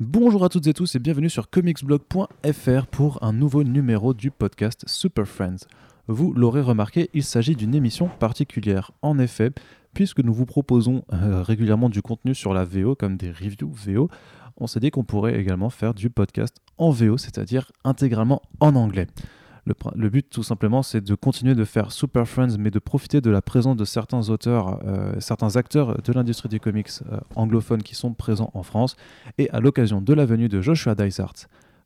Bonjour à toutes et tous et bienvenue sur comicsblog.fr pour un nouveau numéro du podcast Super Friends. Vous l'aurez remarqué, il s'agit d'une émission particulière. En effet, puisque nous vous proposons euh, régulièrement du contenu sur la VO comme des reviews VO, on s'est dit qu'on pourrait également faire du podcast en VO, c'est-à-dire intégralement en anglais. Le, but, tout simplement, c'est de continuer de faire Super Friends, mais de profiter de la présence de certains auteurs, euh, certains acteurs de l'industrie du comics euh, anglophone qui sont présents en France, et à l'occasion de la venue de Joshua Dysart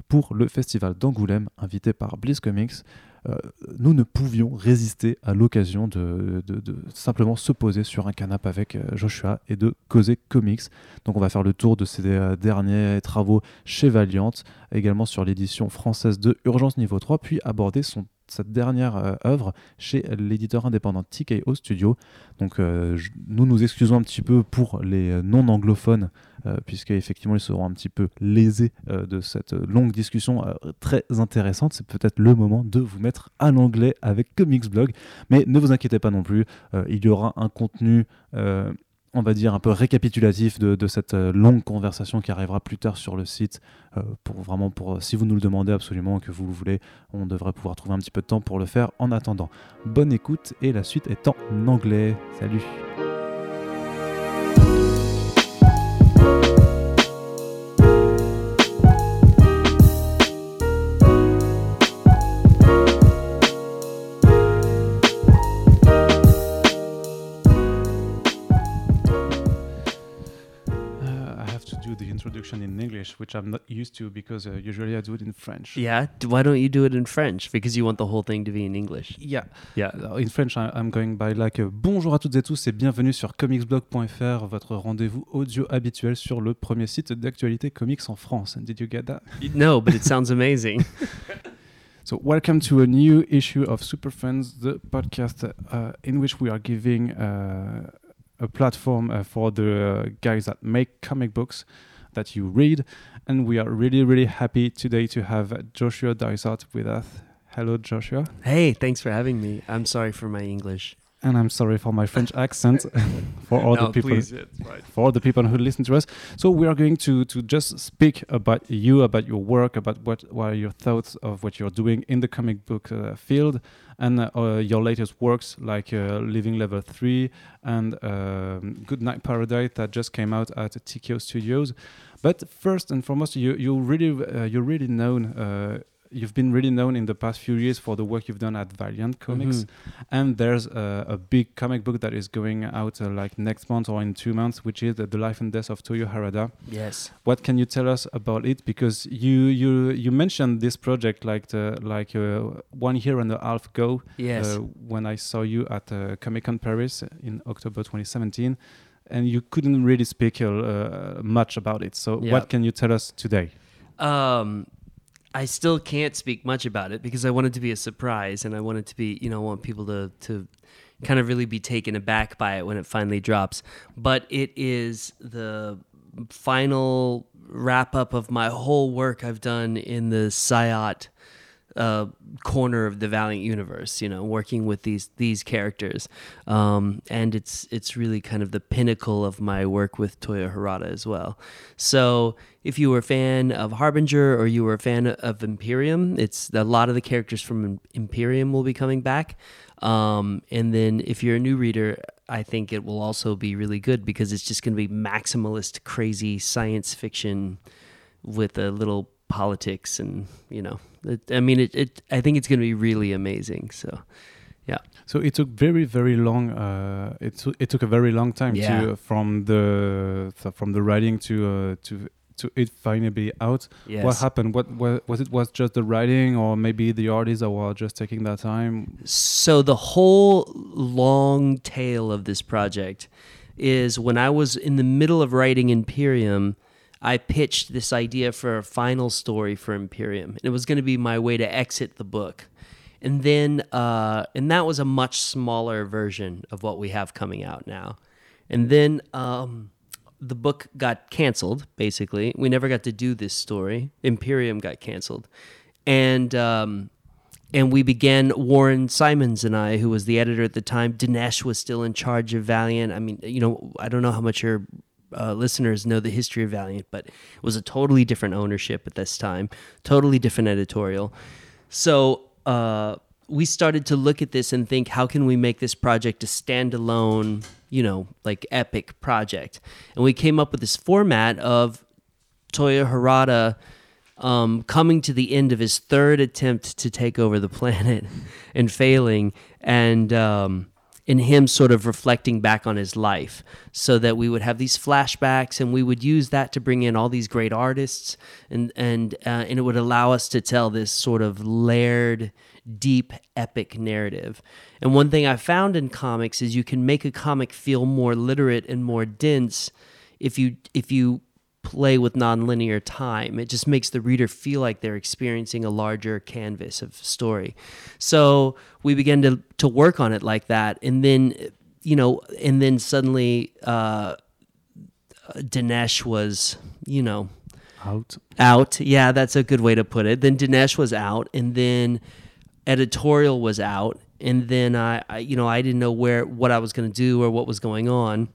pour le festival d'Angoulême, invité par Bliss Comics, nous ne pouvions résister à l'occasion de, simplement se poser sur un canapé avec euh, Joshua et de causer comics. Donc on va faire le tour de ces euh, derniers travaux chez Valiant, également sur l'édition française de Urgence Niveau 3, puis aborder son, sa dernière euh, œuvre chez l'éditeur indépendant TKO Studio. Donc euh, nous nous excusons un petit peu pour les euh, non-anglophones, euh, puisque effectivement ils seront un petit peu lésés de cette longue discussion très intéressante. C'est peut-être le moment de vous mettre à l'anglais avec Comics Blog, mais ne vous inquiétez pas non plus, il y aura un contenu... euh, on va dire un peu récapitulatif de, cette euh, longue conversation qui arrivera plus tard sur le site euh, pour vraiment pour si vous nous le demandez absolument que vous le voulez on devrait pouvoir trouver un petit peu de temps pour le faire en attendant. Bonne écoute et la suite est en anglais. Salut introduction in English, which I'm not used to because uh, usually I do it in French. Yeah. Why don't you do it in French? Because you want the whole thing to be in English. Yeah. Yeah. Uh, In French, I'm going by like uh, bonjour à toutes et tous et bienvenue sur comicsblog.fr, votre rendez-vous audio habituel sur le premier site d'actualité comics en France. Did you get that? No, but it sounds amazing. So, welcome to a new issue of Super Friends, the podcast uh, in which we are giving uh, a platform uh, for the uh, guys that make comic books that you read. And we are really, really happy today to have Joshua Dysart with us. Hello, Joshua. hey, thanks for having me. I'm sorry for my English. And I'm sorry for my French accent for all no, the people please, fine. for all the people who listen to us. So we are going to to just speak about you, about your work, about what what are your thoughts of what you're doing in the comic book uh, field, and uh, uh, your latest works like uh, Living Level Three and um, Goodnight Paradise that just came out at TKO Studios. But first and foremost, you you really uh, you're really known. Uh, You've been really known in the past few years for the work you've done at Valiant Comics, Mhm. and there's a, a big comic book that is going out uh, like next month or in two months, which is uh, the life and death of Toyo Harada. Yes. What can you tell us about it? Because you you you mentioned this project like the, like uh, one year and a half ago Yes. uh, when I saw you at uh, Comic Con Paris in October 2017, and you couldn't really speak uh, uh, much about it. So Yeah. what can you tell us today? um, I still can't speak much about it because I want it to be a surprise and I want it to be, you know, I want people to to kind of really be taken aback by it when it finally drops. But it is the final wrap up of my whole work I've done in the Psiot uh, corner of the Valiant universe. You know, working with these these characters, um, and it's it's really kind of the pinnacle of my work with Toyo Harada as well. So, if you were a fan of Harbinger or you were a fan of Imperium, it's a lot of the characters from Imperium will be coming back. Um, and then if you're a new reader, I think it will also be really good because it's just going to be maximalist, crazy science fiction with a little politics and you know it, i mean it, it i think it's going to be really amazing so yeah. So it took very very long. Uh, it took it took a very long time Yeah. to from the so from the writing to uh, to to it finally be out. yes What happened? What, what was it? Was just the writing, or maybe the artists were just taking that time? so the whole long tail of this project is when i was in the middle of writing imperium i pitched this idea for a final story for imperium and it was going to be my way to exit the book and then uh, and that was a much smaller version of what we have coming out now and then um, the book got canceled basically we never got to do this story imperium got canceled and um, and we began Warren Simons and I, who was the editor at the time. Dinesh was still in charge of Valiant. I mean, you know, I don't know how much you're uh, listeners know the history of Valiant, but it was a totally different ownership at this time, totally different editorial. So uh, we started to look at this and think, how can we make this project a standalone, you know, like epic project? And we came up with this format of Toyo Harada um, coming to the end of his third attempt to take over the planet and failing, and um, in him sort of reflecting back on his life, so that we would have these flashbacks, and we would use that to bring in all these great artists, and and uh, and it would allow us to tell this sort of layered, deep, epic narrative. And one thing I found in comics is you can make a comic feel more literate and more dense if you if you play with nonlinear time. It just makes the reader feel like they're experiencing a larger canvas of story. So we began to to work on it like that, and then you know, and then suddenly uh, Dinesh was you know Out. out. Yeah, that's a good way to put it. Then Dinesh was out, and then editorial was out, and then I, I you know, I didn't know where what I was going to do or what was going on.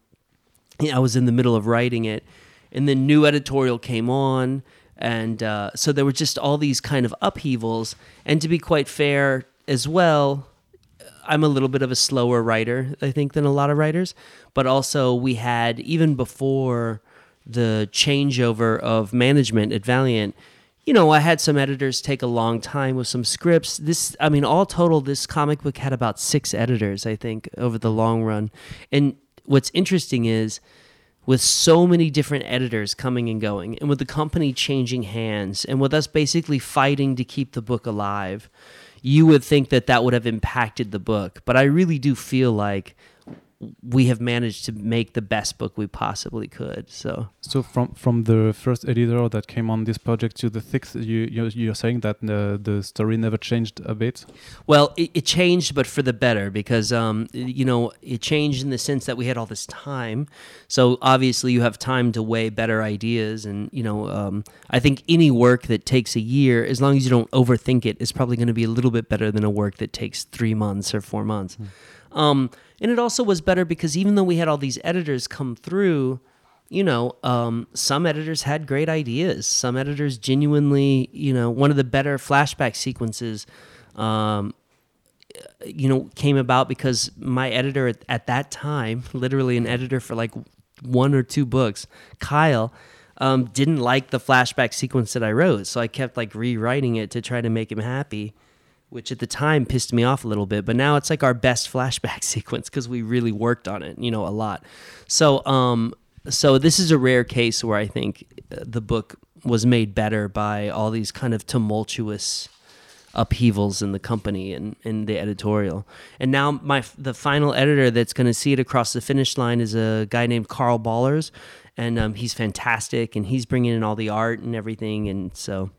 I was in the middle of writing it, and then new editorial came on, and uh, so there were just all these kind of upheavals. And to be quite fair as well, I'm a little bit of a slower writer, I think, than a lot of writers. But also, we had even before the changeover of management at Valiant, you know, I had some editors take a long time with some scripts. This, I mean, all total, this comic book had about six editors, I think, over the long run. And what's interesting is with so many different editors coming and going, and with the company changing hands, and with us basically fighting to keep the book alive, you would think that that would have impacted the book. But I really do feel like we have managed to make the best book we possibly could. So So from from the first editor that came on this project to the sixth, you you're, you're saying that the the story never changed a bit. Well, it, it changed, but for the better, because um, you know it changed in the sense that we had all this time. So obviously, you have time to weigh better ideas, and you know, um, I think any work that takes a year, as long as you don't overthink it, is probably going to be a little bit better than a work that takes three months or four months. Um, and it also was better because even though we had all these editors come through, you know, um, some editors had great ideas. Some editors genuinely, you know, one of the better flashback sequences, um, you know, came about because my editor at, at that time, literally an editor for like one or two books, Kyle, um, didn't like the flashback sequence that I wrote. So I kept like rewriting it to try to make him happy which at the time pissed me off a little bit but now it's like our best flashback sequence because we really worked on it you know a lot. So um so this is a rare case where i think uh, the book was made better by all these kind of tumultuous upheavals in the company and in the editorial. And now my the final editor that's going to see it across the finish line is a guy named karl bollers and um, he's fantastic and he's bringing in all the art and everything and so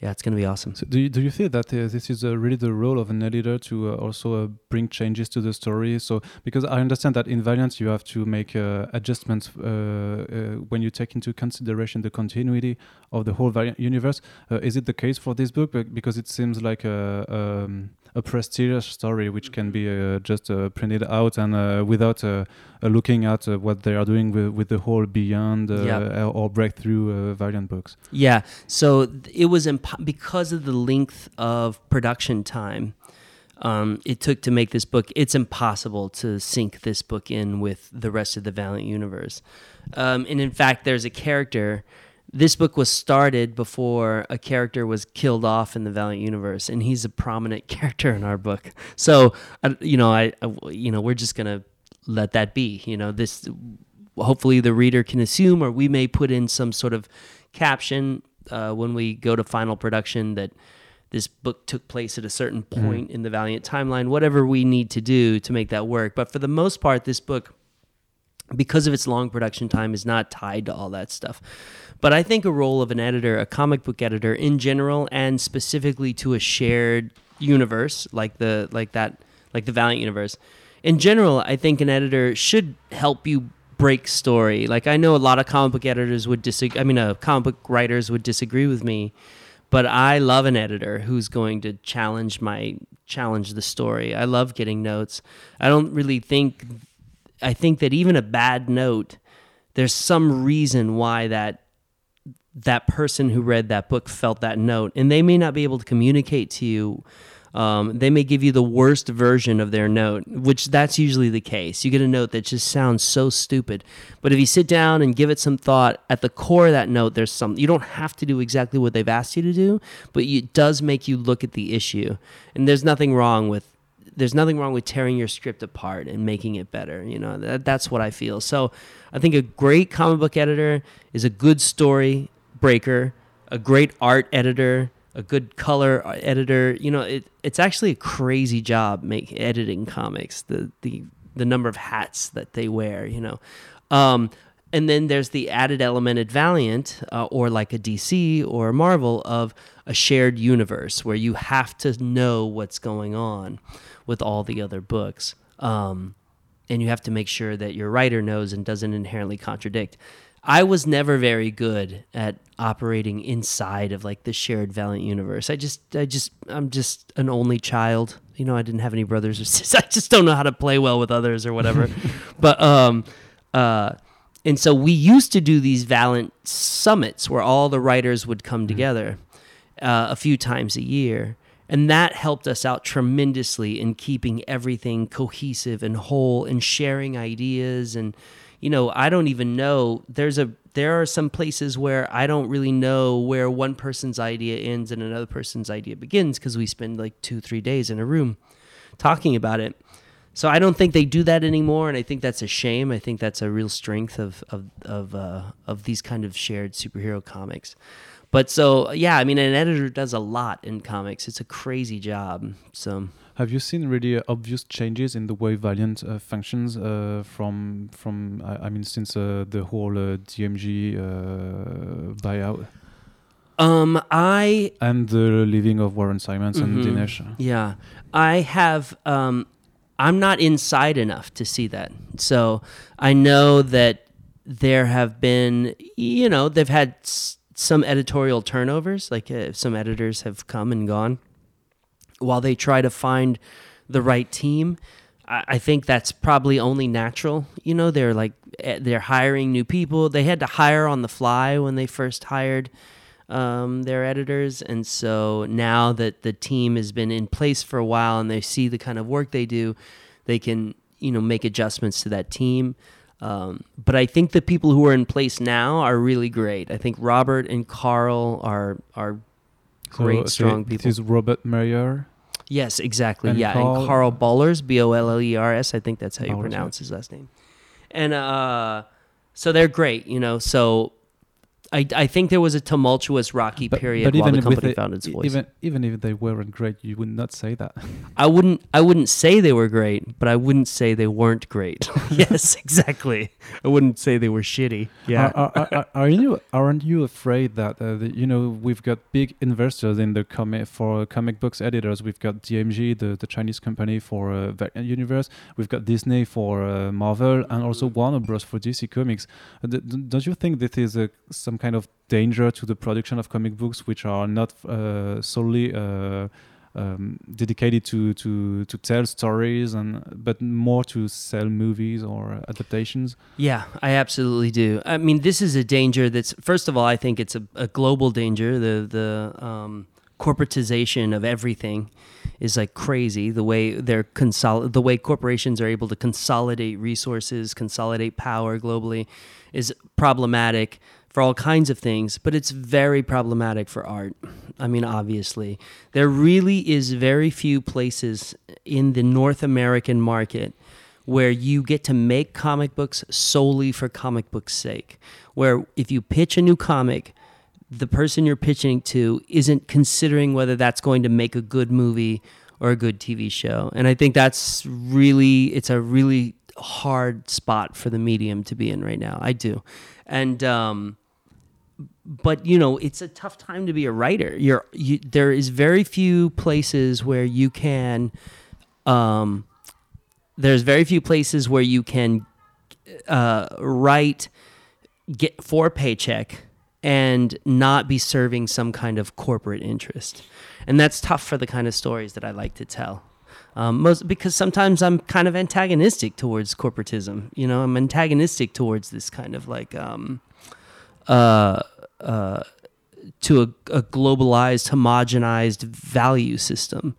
yeah, it's going to be awesome. So do you, do you feel that uh, this is uh, really the role of an editor to uh, also uh, bring changes to the story? So because I understand that in Valiant you have to make uh, adjustments uh, when you take into consideration the continuity of the whole Valiant universe. Is it the case for this book? Because it seems like a um, a prestige story which can be uh, just uh, printed out and uh, without uh, uh, looking at uh, what they are doing with, with the whole Beyond uh, Yeah. or Breakthrough uh, Valiant books. Yeah, so it was imp- because of the length of production time um, it took to make this book. It's impossible to sync this book in with the rest of the Valiant universe. Um, and in fact, there's a character. This book was started before a character was killed off in the Valiant universe, and he's a prominent character in our book. So, you know, I, I- you know, we're just gonna let that be. You know, this hopefully the reader can assume, or we may put in some sort of caption uh, when we go to final production that this book took place at a certain point in the Valiant timeline, whatever we need to do to make that work. But for the most part, this book, because of its long production time, is not tied to all that stuff. But I think a role of an editor, a comic book editor in general, and specifically to a shared universe like the like that like the Valiant universe, in general, I think an editor should help you break story. Like I know a lot of comic book editors would disagree. I mean, uh, comic book writers would disagree with me, but I love an editor who's going to challenge my challenge the story. I love getting notes. I don't really think. I think that even a bad note there's some reason why that that person who read that book felt that note, and they may not be able to communicate to you. Um, they may give you the worst version of their note, which that's usually the case. You get a note that just sounds so stupid, but if you sit down and give it some thought, at the core of that note, there's some. You don't have to do exactly what they've asked you to do, but it does make you look at the issue. And there's nothing wrong with there's nothing wrong with tearing your script apart and making it better. You know, that, that's what I feel. So I think a great comic book editor is a good story breaker, a great art editor, a good color editor. You know, it, it's actually a crazy job make editing comics. The the the number of hats that they wear. You know. Um, and then there's the added element at Valiant uh, or like a DC or a Marvel of a shared universe where you have to know what's going on with all the other books. Um, and you have to make sure that your writer knows and doesn't inherently contradict. I was never very good at operating inside of like the shared Valiant universe. I just, I just, I'm just an only child. You know, I didn't have any brothers or sisters. I just don't know how to play well with others or whatever. but, um, uh, and so we used to do these Valiant summits where all the writers would come together uh, a few times a year. And that helped us out tremendously in keeping everything cohesive and whole and sharing ideas. And, you know, I don't even know, there's a, there are some places where I don't really know where one person's idea ends and another person's idea begins because we spend like two, three days in a room talking about it. So I don't think they do that anymore, and I think that's a shame. I think that's a real strength of of of uh, of these kind of shared superhero comics. But so yeah, I mean, an editor does a lot in comics. It's a crazy job. So. Have you seen really obvious changes in the way Valiant uh, functions uh, from from I, I, mean since uh, the whole uh, DMG uh, buyout? Um, I and the leaving of Warren Simons mm-hmm. and Dinesh. Yeah, I have. Um, I'm not inside enough to see that. So I know that there have been, you know, they've had s- some editorial turnovers, like uh, some editors have come and gone while they try to find the right team. I, think that's probably only natural. You know, they're like, eh, they're hiring new people. They had to hire on the fly when they first hired um, their editors. And so now that the team has been in place for a while and they see the kind of work they do, they can, you know, make adjustments to that team. Um, but I think the people who are in place now are really great. I think Robert and Carl are are great, so, strong so people. Is Robert Meyer? Yes, exactly. And yeah, Carl, and Karl Bollers, B O L L E R S. I think that's how you pronounce his last name. And uh, so they're great, you know. So I, I think there was a tumultuous, rocky but, period but while the company found its voice. Even even if they weren't great, you would not say that. I wouldn't I wouldn't say they were great, but I wouldn't say they weren't great. yes, exactly. I wouldn't say they were shitty. Yeah. Are, are, are, are you aren't you afraid that uh, the, you know we've got big investors in the comic for comic books editors. We've got DMG, the, the Chinese company for uh, Universe. We've got Disney for uh, Marvel, and also mm. Warner Bros for DC Comics. Uh, don't you think this is a, some kind of danger to the production of comic books, which are not uh, solely uh, um, dedicated to, to to tell stories and but more to sell movies or adaptations. Yeah i absolutely do. I mean this is a danger that's first of all i think it's a, a global danger. The the um, corporatization of everything is like crazy. The way they're consol- the way corporations are able to consolidate resources consolidate power globally is problematic for all kinds of things, but it's very problematic for art. I mean, obviously, there really is very few places in the North American market where you get to make comic books solely for comic books' sake. Where if you pitch a new comic, the person you're pitching to isn't considering whether that's going to make a good movie or a good TV show. And I think that's really, it's a really hard spot for the medium to be in right now. I do. And, um, but you know it's a tough time to be a writer you're you, there is very few places where you can um there's very few places where you can uh, write get for a paycheck and not be serving some kind of corporate interest and that's tough for the kind of stories that i like to tell Um, most because sometimes I'm kind of antagonistic towards corporatism. You know, I'm antagonistic towards this kind of like um, uh, uh, to a, a globalized, homogenized value system.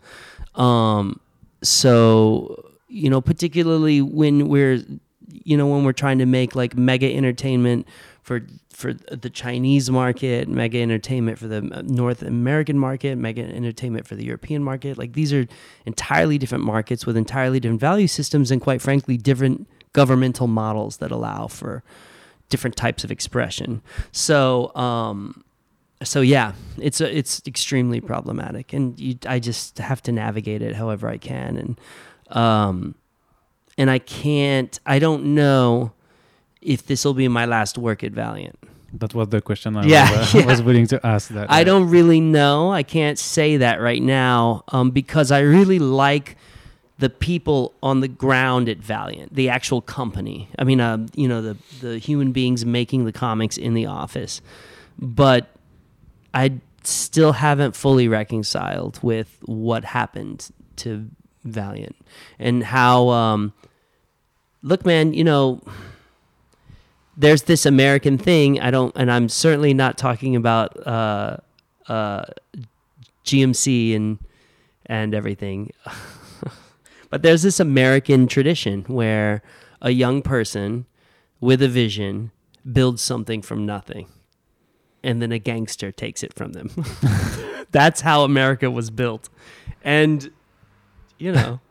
Um, so you know, particularly when we're you know when we're trying to make like mega entertainment for for the Chinese market, mega entertainment for the North American market, mega entertainment for the European market. Like these are entirely different markets with entirely different value systems and quite frankly different governmental models that allow for different types of expression. So um so yeah, it's a, it's extremely problematic and you, I just have to navigate it however I can and um and I can't I don't know if this will be my last work at Valiant. That was the question I Yeah, was, uh, yeah. was willing to ask. That I uh, don't really know. I can't say that right now um, because I really like the people on the ground at Valiant, the actual company. I mean, uh, you know, the the human beings making the comics in the office, but I still haven't fully reconciled with what happened to Valiant and how. Um, look, man, you know there's this American thing. I don't, and I'm certainly not talking about uh, uh, GMC and and everything. but there's this American tradition where a young person with a vision builds something from nothing, and then a gangster takes it from them. That's how America was built, and you know.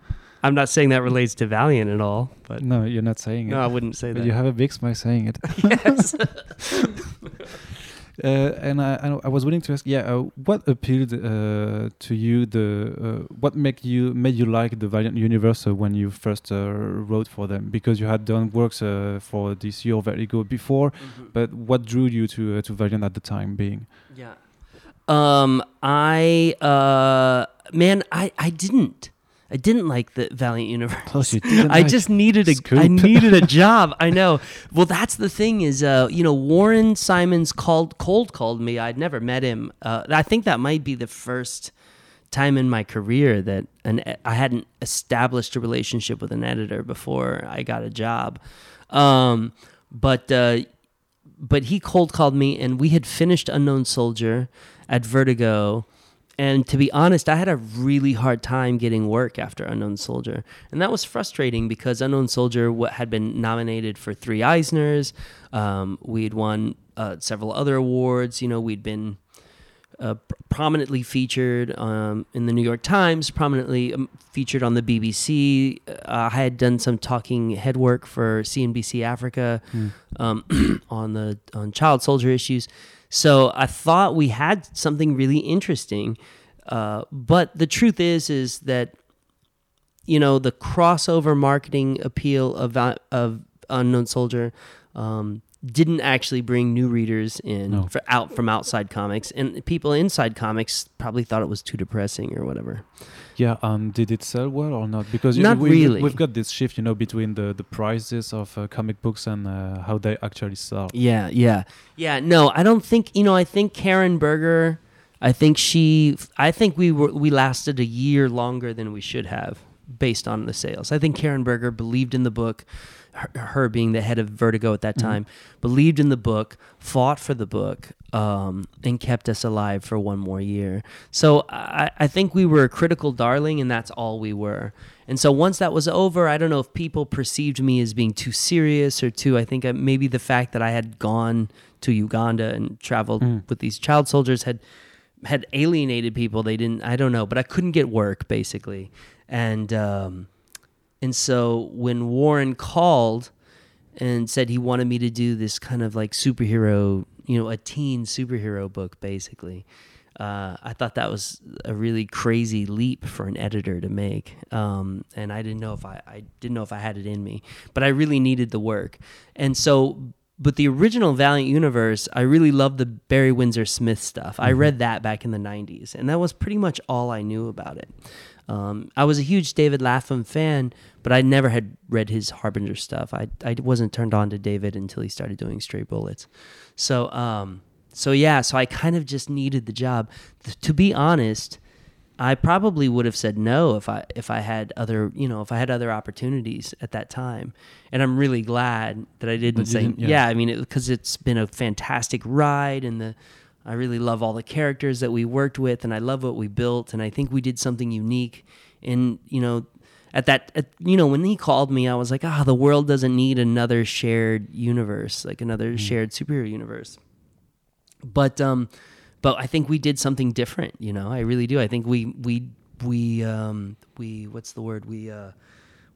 I'm not saying that relates to Valiant at all, but No, you're not saying no, it. No, I wouldn't say But that. you have a big smile saying it. yes. Uh, and I, I, was willing to ask, yeah, uh, what appealed uh, to you? The uh, what make you made you like the Valiant universe when you first uh, wrote for them? Because you had done works uh, for DC or Vertigo before, but what drew you to uh, to Valiant at the time being? Yeah. Um, I uh, man, I I didn't. I didn't like the Valiant Universe. you didn't I like just needed a I Scoop. needed a job. I know. Well, that's the thing is, uh, you know, Warren Simons called cold called me. I'd never met him. Uh, I think that might be the first time in my career that an I hadn't established a relationship with an editor before I got a job. Um, but uh, but he cold called me, and we had finished Unknown Soldier at Vertigo. And to be honest, I had a really hard time getting work after Unknown Soldier. And that was frustrating because Unknown Soldier had been nominated for three Eisners. Um, we had won uh, several other awards. You know, we'd been uh, prominently featured um, in the New York Times, prominently um, featured on the BBC. Uh, I had done some talking head work for CNBC Africa um, on the on child soldier issues. So I thought we had something really interesting. Uh, but the truth is, is that you know the crossover marketing appeal of of Unknown Soldier um, didn't actually bring new readers in No. for out from outside comics, and people inside comics probably thought it was too depressing or whatever. Yeah, um, did it sell well or not? Because Not we, really. We've got this shift, you know, between the the prices of uh, comic books and uh, how they actually sell. Yeah, yeah, yeah. No, I don't think you know. I think Karen Berger. I think she. I think we were we lasted a year longer than we should have based on the sales. I think Karen Berger believed in the book. Her, being the head of Vertigo at that Mhm. time, believed in the book, fought for the book, um, and kept us alive for one more year. So I, I think we were a critical darling, and that's all we were. And so once that was over, I don't know if people perceived me as being too serious or too. I think uh, maybe the fact that I had gone to Uganda and traveled Mm. with these child soldiers had had alienated people. They didn't. I don't know, but I couldn't get work basically, and um, and so when Warren called and said he wanted me to do this kind of like superhero, you know, a teen superhero book, basically. Uh, I thought that was a really crazy leap for an editor to make, um, and I didn't know if I, I didn't know if I had it in me, but I really needed the work, and so. But the original Valiant Universe, I really loved the Barry Windsor Smith stuff. I read that back in the '90s, and that was pretty much all I knew about it. Um, I was a huge David Lapham fan, but I never had read his Harbinger stuff. I I wasn't turned on to David until he started doing Stray Bullets. So um so yeah, so I kind of just needed the job. Th- to be honest, I probably would have said no if I if I had other you know if I had other opportunities at that time, and I'm really glad that I didn't That say didn't- yeah. yeah. I mean, because it's been a fantastic ride, and the I really love all the characters that we worked with, and I love what we built, and I think we did something unique. And you know, at that at, you know when he called me, I was like, ah, the world doesn't need another shared universe, like another shared superhero universe but um but I think we did something different, you know. I really do. I think we we we um we what's the word? We uh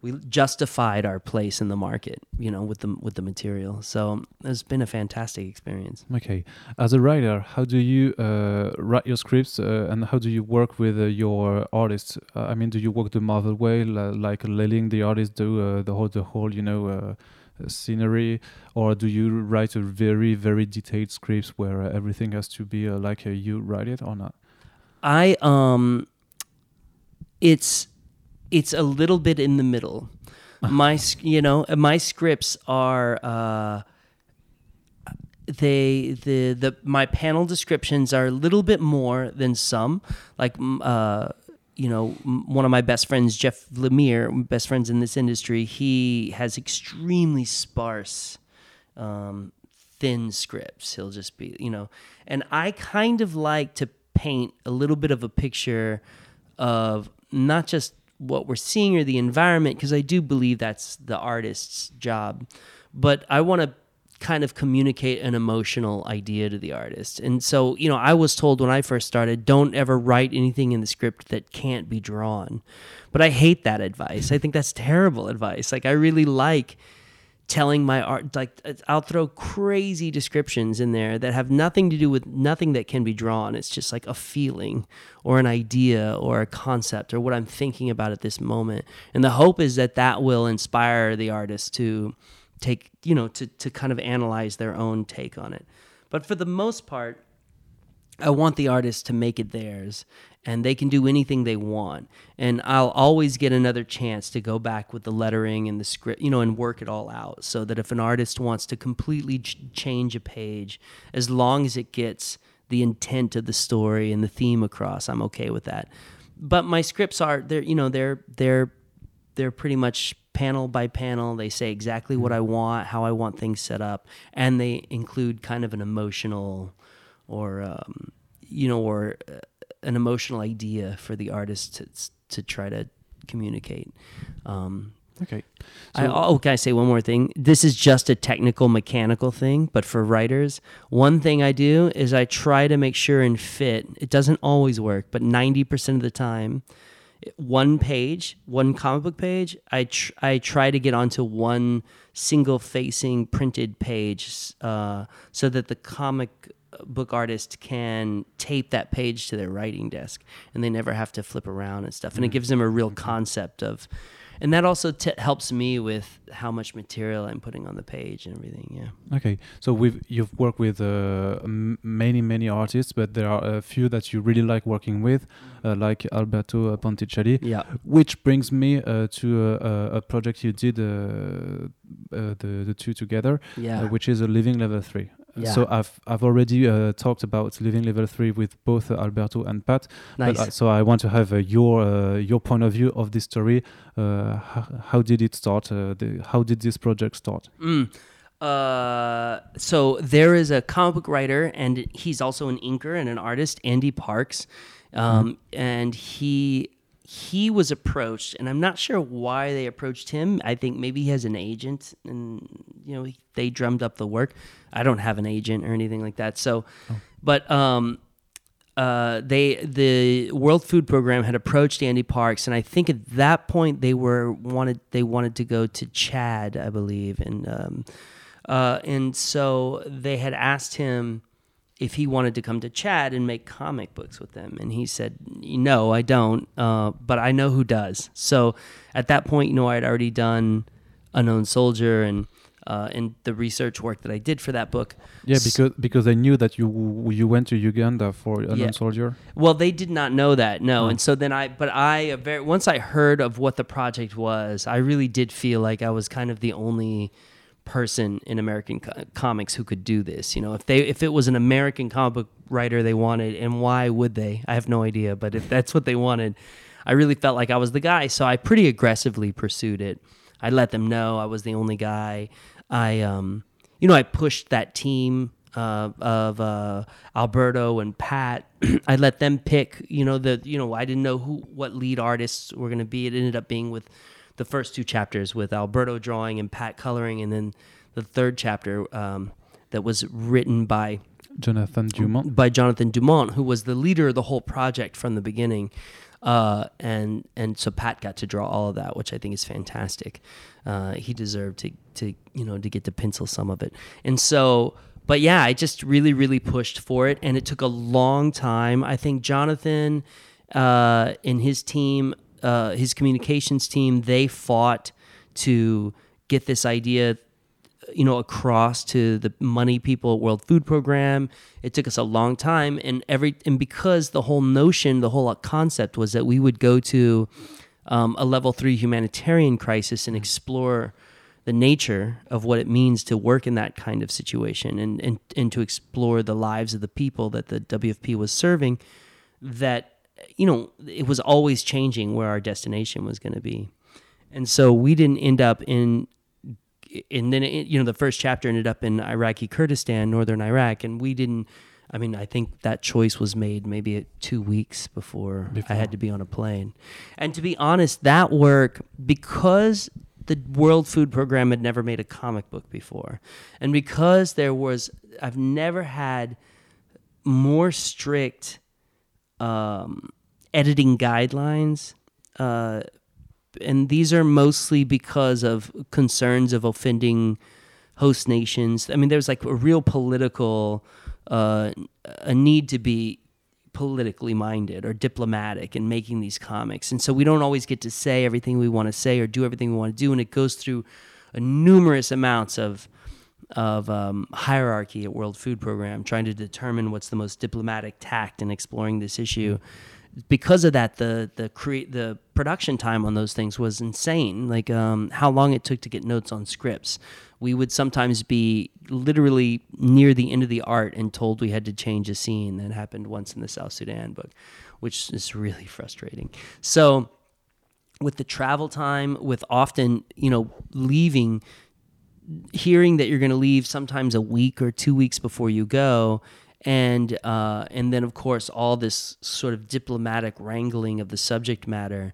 we justified our place in the market, you know, with the with the material. So it's been a fantastic experience. Okay. As a writer, how do you uh, write your scripts uh, and how do you work with uh, your artists? Uh, I mean, do you work the Marvel way, li- like letting the artist do uh, the whole, the whole, you know, uh, scenery, or do you write a very, very detailed scripts where uh, everything has to be uh, like uh, you write it or not? I um it's it's a little bit in the middle. My you know, my scripts are uh they the the my panel descriptions are a little bit more than some. Like uh you know m- one of my best friends Jeff Lemire best friends in this industry he has extremely sparse um thin scripts. He'll just be you know and I kind of like to paint a little bit of a picture of not just what we're seeing or the environment because I do believe that's the artist's job but I want to kind of communicate an emotional idea to the artist. And so, you know, I was told when I first started, don't ever write anything in the script that can't be drawn. But I hate that advice. I think that's terrible advice. Like I really like telling my art like I'll throw crazy descriptions in there that have nothing to do with nothing that can be drawn. It's just like a feeling or an idea or a concept or what I'm thinking about at this moment. And the hope is that that will inspire the artist to take, you know, to to kind of analyze their own take on it. But for the most part, I want the artist to make it theirs and they can do anything they want. And I'll always get another chance to go back with the lettering and the script, you know, and work it all out so that if an artist wants to completely ch- change a page, as long as it gets the intent of the story and the theme across, I'm okay with that. But my scripts are they're you know they're they're they're pretty much panel by panel. They say exactly what hmm. I want, how I want things set up, and they include kind of an emotional or um, you know or uh, an emotional idea for the artist to to try to communicate. Um, Okay. I, oh, can I say one more thing? This is just a technical, mechanical thing, but for writers, one thing I do is I try to make sure and fit. It doesn't always work, but 90% of the time, one page, one comic book page, I, tr- I try to get onto one single facing printed page uh, so that the comic book artist can tape that page to their writing desk and they never have to flip around and stuff. And it gives them a real concept of, and that also t- helps me with how much material I'm putting on the page and everything. Yeah. Okay, so we've you've worked with uh, many many artists, but there are a few that you really like working with, uh, like Alberto Ponticelli. Yeah. Which brings me uh, to a, project you did, uh, uh, the the two together, Yeah. uh, which is a Living Level Three. Yeah. So I've I've already uh, talked about Living Level Three with both uh, Alberto and Pat. nice. But, uh, so I want to have uh, your uh, your point of view of this story. Uh, how, how did it start? Uh, the, how did this project start? Mm. Uh, so there is a comic book writer, and he's also an inker and an artist, Andy Parks, um, and he he was approached, and I'm not sure why they approached him. I think maybe he has an agent, and you know they drummed up the work. I don't have an agent or anything like that, so, but um, uh, they the World Food Program had approached Andy Parks, and I think at that point they were wanted they wanted to go to Chad, I believe, and um, uh, and so they had asked him if he wanted to come to Chad and make comic books with them, and he said, "No, I don't, uh, but I know who does." So at that point, you know, I had already done Unknown Soldier and. Uh, and the research work that I did for that book, Yeah, because because I knew that you you went to Uganda for Unknown Yeah. Soldier. Well, they did not know that, no. Oh. And so then I, but I, very, once I heard of what the project was, I really did feel like I was kind of the only person in American co- comics who could do this. You know, if they if it was an American comic book writer they wanted, and why would they? I have no idea. But if that's what they wanted, I really felt like I was the guy. So I pretty aggressively pursued it. I let them know I was the only guy. I um, you know, I pushed that team uh, of uh, Alberto and Pat. I let them pick. You know, the you know I didn't know who what lead artists were going to be. It ended up being with the first two chapters with Alberto drawing and Pat coloring, and then the third chapter um, that was written by Jonathan Dumont. by Jonathan Dumont, who was the leader of the whole project from the beginning. Uh, and and so Pat got to draw all of that, which I think is fantastic. Uh, he deserved to to you know to get to pencil some of it, and so. But yeah, I just really, really pushed for it, and it took a long time. I think Jonathan uh, and his team, uh, his communications team, they fought to get this idea you know across to the money people at World Food Program. It took us a long time, and every and because the whole notion, the whole concept was that we would go to um, a level three humanitarian crisis and explore the nature of what it means to work in that kind of situation and, and, and to explore the lives of the people that the WFP was serving that you know it was always changing where our destination was going to be and so we didn't end up in and then it, you know the first chapter ended up in Iraqi Kurdistan, northern Iraq, and we didn't. I mean, I think that choice was made maybe two weeks before, Before. I had to be on a plane. And to be honest, that work because the World Food Program had never made a comic book before, and because there was, I've never had more strict um, editing guidelines. Uh, and these are mostly because of concerns of offending host nations. I mean, there's like a real political, uh, a need to be politically minded or diplomatic in making these comics. And so we don't always get to say everything we want to say or do everything we want to do. And it goes through numerous amounts of of um, hierarchy at World Food Program, trying to determine what's the most diplomatic tact in exploring this issue. Because of that, the the create the production time on those things was insane. Like um, how long it took to get notes on scripts. We would sometimes be literally near the end of the art and told we had to change a scene. That happened once in the South Sudan book, which is really frustrating. So with the travel time, with often you know leaving hearing that you're going to leave sometimes a week or two weeks before you go and uh, and then of course all this sort of diplomatic wrangling of the subject matter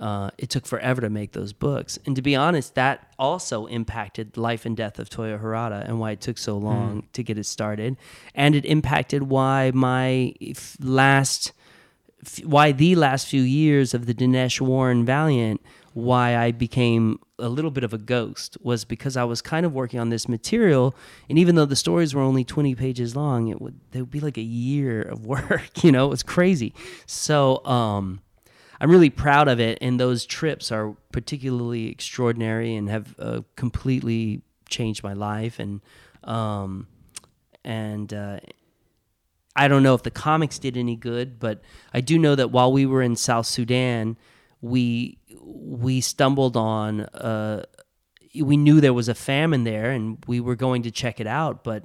uh, it took forever to make those books. And to be honest that also impacted life and death of toyo harada and why it took so long to get it started. And it impacted why my f- last f- why the last few years of the Dinesh Warren Valiant, why I became a little bit of a ghost was because I was kind of working on this material, and even though the stories were only twenty pages long, it would they would be like a year of work. You know, it was crazy. So um, I'm really proud of it, and those trips are particularly extraordinary and have uh, completely changed my life and. Um, and uh, I don't know if the comics did any good, but I do know that while we were in South Sudan, we we stumbled on uh, we knew there was a famine there, and we were going to check it out. But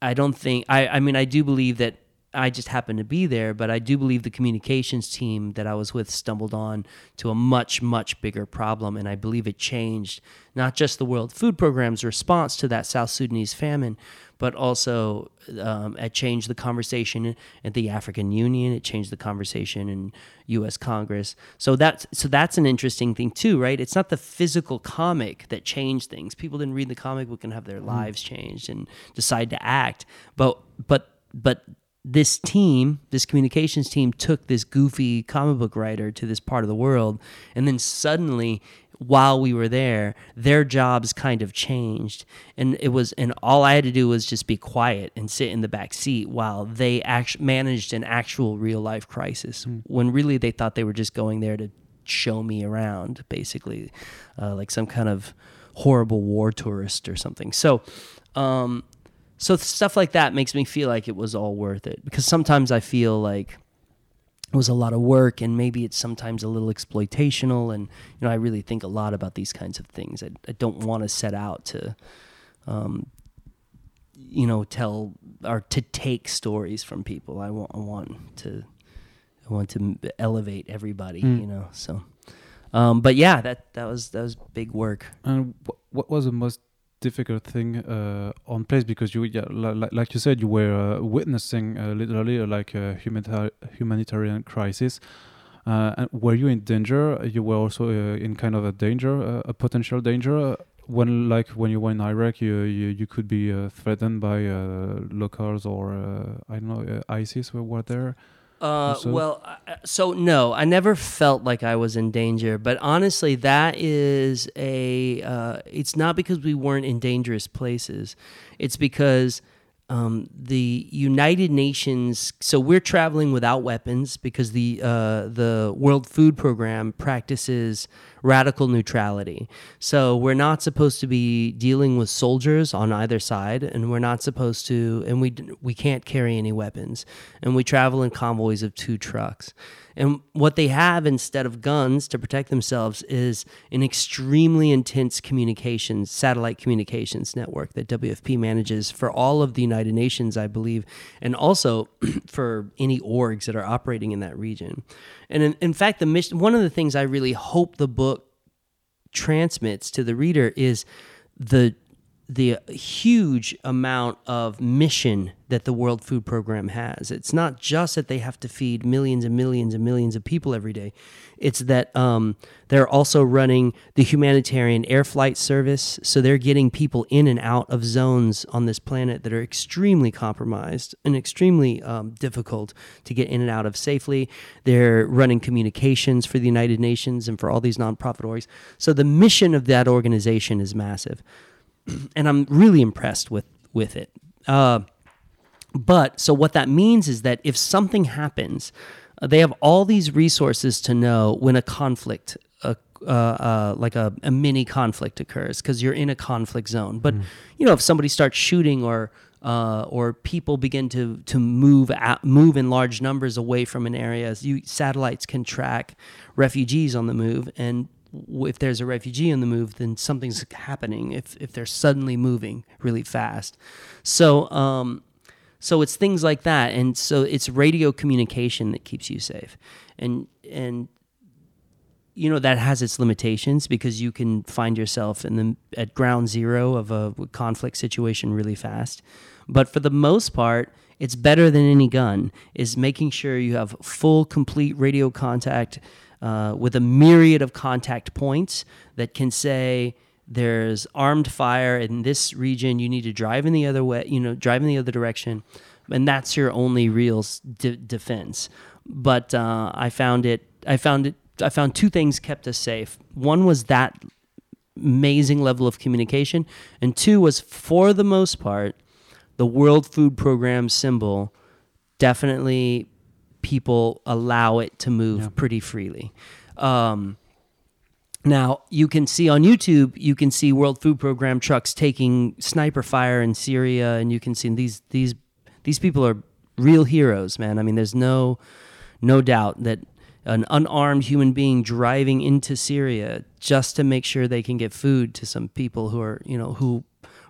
I don't think I I mean I do believe that I just happened to be there, but I do believe the communications team that I was with stumbled on to a much, much bigger problem. And I believe it changed not just the World Food Program's response to that South Sudanese famine, but also um, it changed the conversation at the African Union. It changed the conversation in U.S. Congress. So that's so that's an interesting thing too, right? It's not the physical comic that changed things. People didn't read the comic book and have their lives changed and decide to act, but but but this team, this communications team, took this goofy comic book writer to this part of the world, and then suddenly, while we were there, their jobs kind of changed, and it was, and all I had to do was just be quiet and sit in the back seat while they act- managed an actual real life crisis, when really they thought they were just going there to show me around, basically, uh, like some kind of horrible war tourist or something. So. Um, so stuff like that makes me feel like it was all worth it because sometimes I feel like it was a lot of work and maybe it's sometimes a little exploitational and you know I really think a lot about these kinds of things. I, I don't want to set out to um, you know, tell or to take stories from people. I want, I want to, I want to elevate everybody. Mm. You know, so. Um, but yeah, that that was that was big work. And wh- what was the most difficult thing uh, on place? Because you, yeah, li- li- like you said, you were uh, witnessing uh, literally uh, like a humanita- humanitarian crisis. Uh, and were you in danger? You were also in kind of a danger, a potential danger. When, like, when you were in Iraq, you you, you could be threatened by locals or I don't know, ISIS were there. Uh, well, I- so no, I never felt like I was in danger. But honestly, that is a. Uh, it's not because we weren't in dangerous places. It's because um, the United Nations. So we're traveling without weapons because the uh, the World Food Program practices radical neutrality. So we're not supposed to be dealing with soldiers on either side, and we're not supposed to, and we we can't carry any weapons, and we travel in convoys of two trucks. And what they have instead of guns to protect themselves is an extremely intense communications, satellite communications network that WFP manages for all of the United Nations, I believe, and also for any orgs that are operating in that region. And in, in fact, the mission, one of the things I really hope the book transmits to the reader is the the huge amount of mission that the World Food Program has. It's not just that they have to feed millions and millions and millions of people every day. It's that um, they're also running the humanitarian air flight service. So they're getting people in and out of zones on this planet that are extremely compromised and extremely um, difficult to get in and out of safely. They're running communications for the United Nations and for all these nonprofit orgs. So the mission of that organization is massive and I'm really impressed with with it. Uh, but so what that means is that if something happens, uh, they have all these resources to know when a conflict, uh, uh, uh, like a, a mini conflict occurs, because you're in a conflict zone. But you know, if somebody starts shooting or uh, or people begin to to move out, move in large numbers away from an area, you satellites can track refugees on the move and if there's a refugee on the move, then something's happening. If if they're suddenly moving really fast, so um, so it's things like that, and so it's radio communication that keeps you safe, and and you know that has its limitations because you can find yourself in the at ground zero of a conflict situation really fast, but for the most part. It's better than any gun. Is making sure you have full, complete radio contact uh, with a myriad of contact points that can say there's armed fire in this region. You need to drive in the other way. You know, drive in the other direction, and that's your only real defense. But uh, I found it. I found it. I found two things kept us safe. One was that amazing level of communication, and two was for the most part, the World Food Program symbol definitely people allow it to move Yeah. pretty freely. Um, now you can see on YouTube, you can see World Food Program trucks taking sniper fire in Syria, and you can see these these these people are real heroes, man. I mean, there's no no doubt that an unarmed human being driving into Syria just to make sure they can get food to some people who are you know who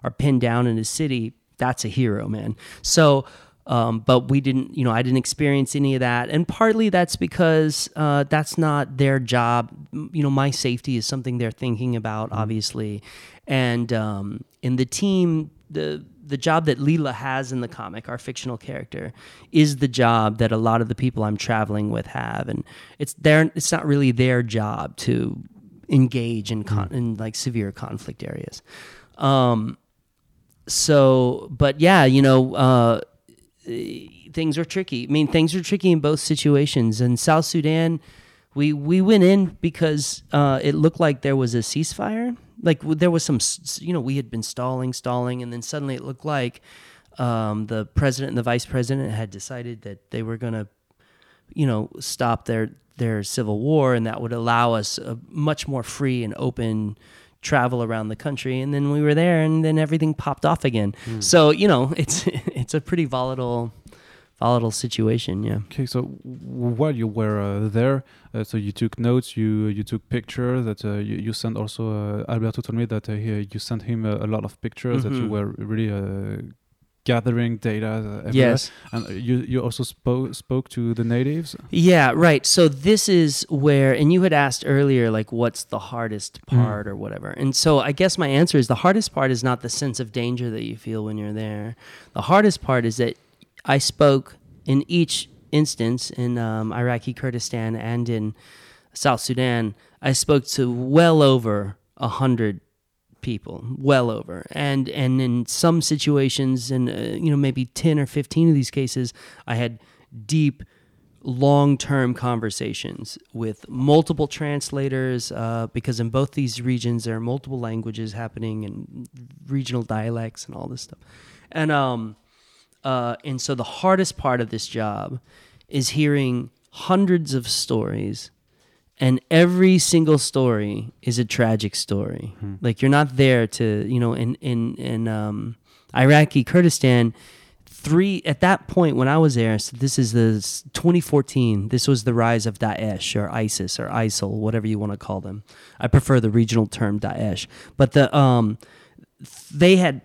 are pinned down in a city. That's a hero, man. So um, but we didn't, you know, I didn't experience any of that, and partly that's because uh, that's not their job. You know, my safety is something they're thinking about, obviously, and um, in the team, the the job that Leela has in the comic, our fictional character, is the job that a lot of the people I'm traveling with have, and it's their, it's not really their job to engage in con- in like severe conflict areas. Um, so, but yeah, you know. Uh, things are tricky. I mean, things are tricky in both situations. In South Sudan, we we went in because uh, it looked like there was a ceasefire. Like there was some, you know, we had been stalling, stalling, and then suddenly it looked like um, the president and the vice president had decided that they were going to, you know, stop their their civil war, and that would allow us a much more free and open travel around the country and then we were there and then everything popped off again so you know it's it's a pretty volatile volatile situation. Yeah. Okay, so while you were uh, there, uh, so you took notes, you you took pictures. That uh, you, you sent also. Uh, Alberto told me that uh, he, you sent him a, a lot of pictures. That you Mhm. were really uh, gathering data. Everywhere. Yes. and you you also spoke spoke to the natives. Yeah, right. So this is where, and you had asked earlier, like, what's the hardest Mm. part or whatever. And so I guess my answer is the hardest part is not the sense of danger that you feel when you're there. The hardest part is that I spoke in each instance in um, Iraqi Kurdistan and in South Sudan. I spoke to well over a hundred people, well over, and and in some situations, and uh, you know maybe ten or fifteen of these cases, I had deep long-term conversations with multiple translators uh, because in both these regions there are multiple languages happening and regional dialects and all this stuff. And um uh, and so the hardest part of this job is hearing hundreds of stories and every single story is a tragic story like you're not there to you know in in in um, iraqi kurdistan three at that point when I was there. So this is the 2014. This was the rise of Daesh or ISIS or ISIL, whatever you want to call them. I prefer the regional term Daesh, but the um, they had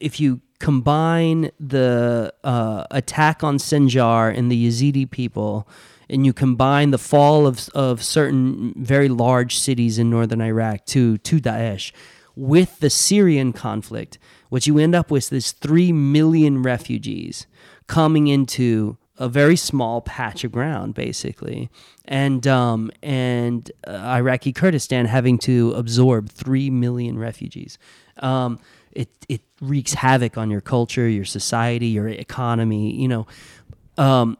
if you combine the uh, attack on Sinjar and the Yazidi people and you combine the fall of, of certain very large cities in northern Iraq to, to Daesh with the Syrian conflict, what you end up with is 3 million refugees coming into a very small patch of ground, basically, and um, and uh, Iraqi Kurdistan having to absorb three million refugees. Um, it it wreaks havoc on your culture, your society, your economy. You know, um,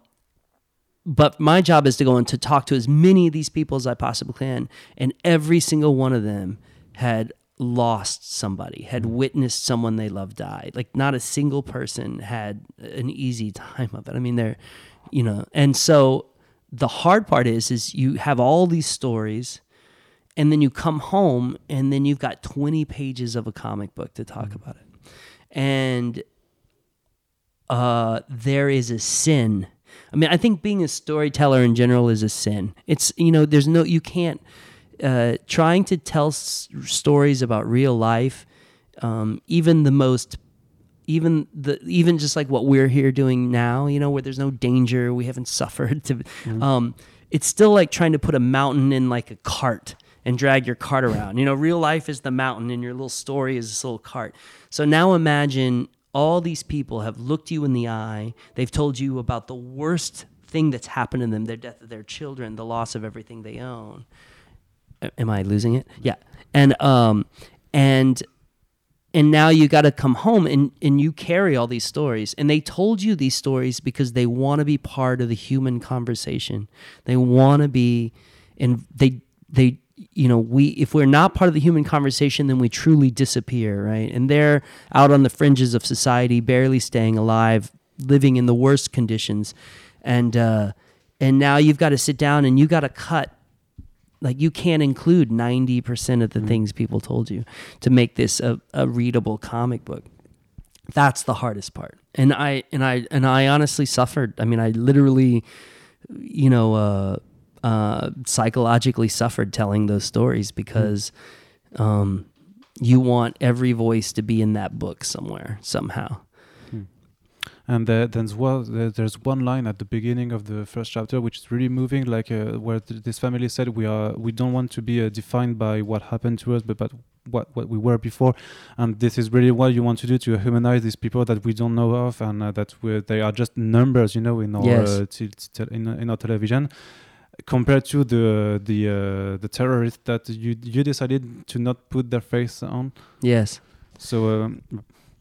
but my job is to go and to talk to as many of these people as I possibly can, and every single one of them had lost somebody, had witnessed someone they loved die. Like not a single person had an easy time of it. I mean, they're, you know, and so the hard part is, is you have all these stories, and then you come home, and then you've got twenty pages of a comic book to talk about it, and uh, there is a sin. I mean, I think being a storyteller in general is a sin. It's you know, there's no you can't uh, trying to tell s- stories about real life, um, even the most, even the even just like what we're here doing now, you know, where there's no danger, we haven't suffered. To, um, it's still like trying to put a mountain in like a cart and drag your cart around. You know, real life is the mountain, and your little story is this little cart. So now imagine all these people have looked you in the eye. They've told you about the worst thing that's happened to them, their death of their children, the loss of everything they own am I losing it? Yeah. And um and and now you got to come home and and you carry all these stories and they told you these stories because they want to be part of the human conversation. They want to be and they they you know we if we're not part of the human conversation then we truly disappear right? And they're out on the fringes of society barely staying alive living in the worst conditions. And uh and now you've got to sit down and you got to cut like you can't include 90% of the things people told you to make this a, a readable comic book. That's the hardest part. And i and i and i honestly suffered. I mean i literally you know uh uh psychologically suffered telling those stories because um you want every voice to be in that book somewhere somehow And uh, then as well, there's one line at the beginning of the first chapter which is really moving, like uh, where th- this family said, "We are, we don't want to be uh, defined by what happened to us, but but what what we were before." And this is really what you want to do to humanize these people that we don't know of, and uh, that they are just numbers, you know, in our Yes. uh, t- t- in, in our television. Compared to the the uh, the terrorists that you you decided to not put their face on, yes so um,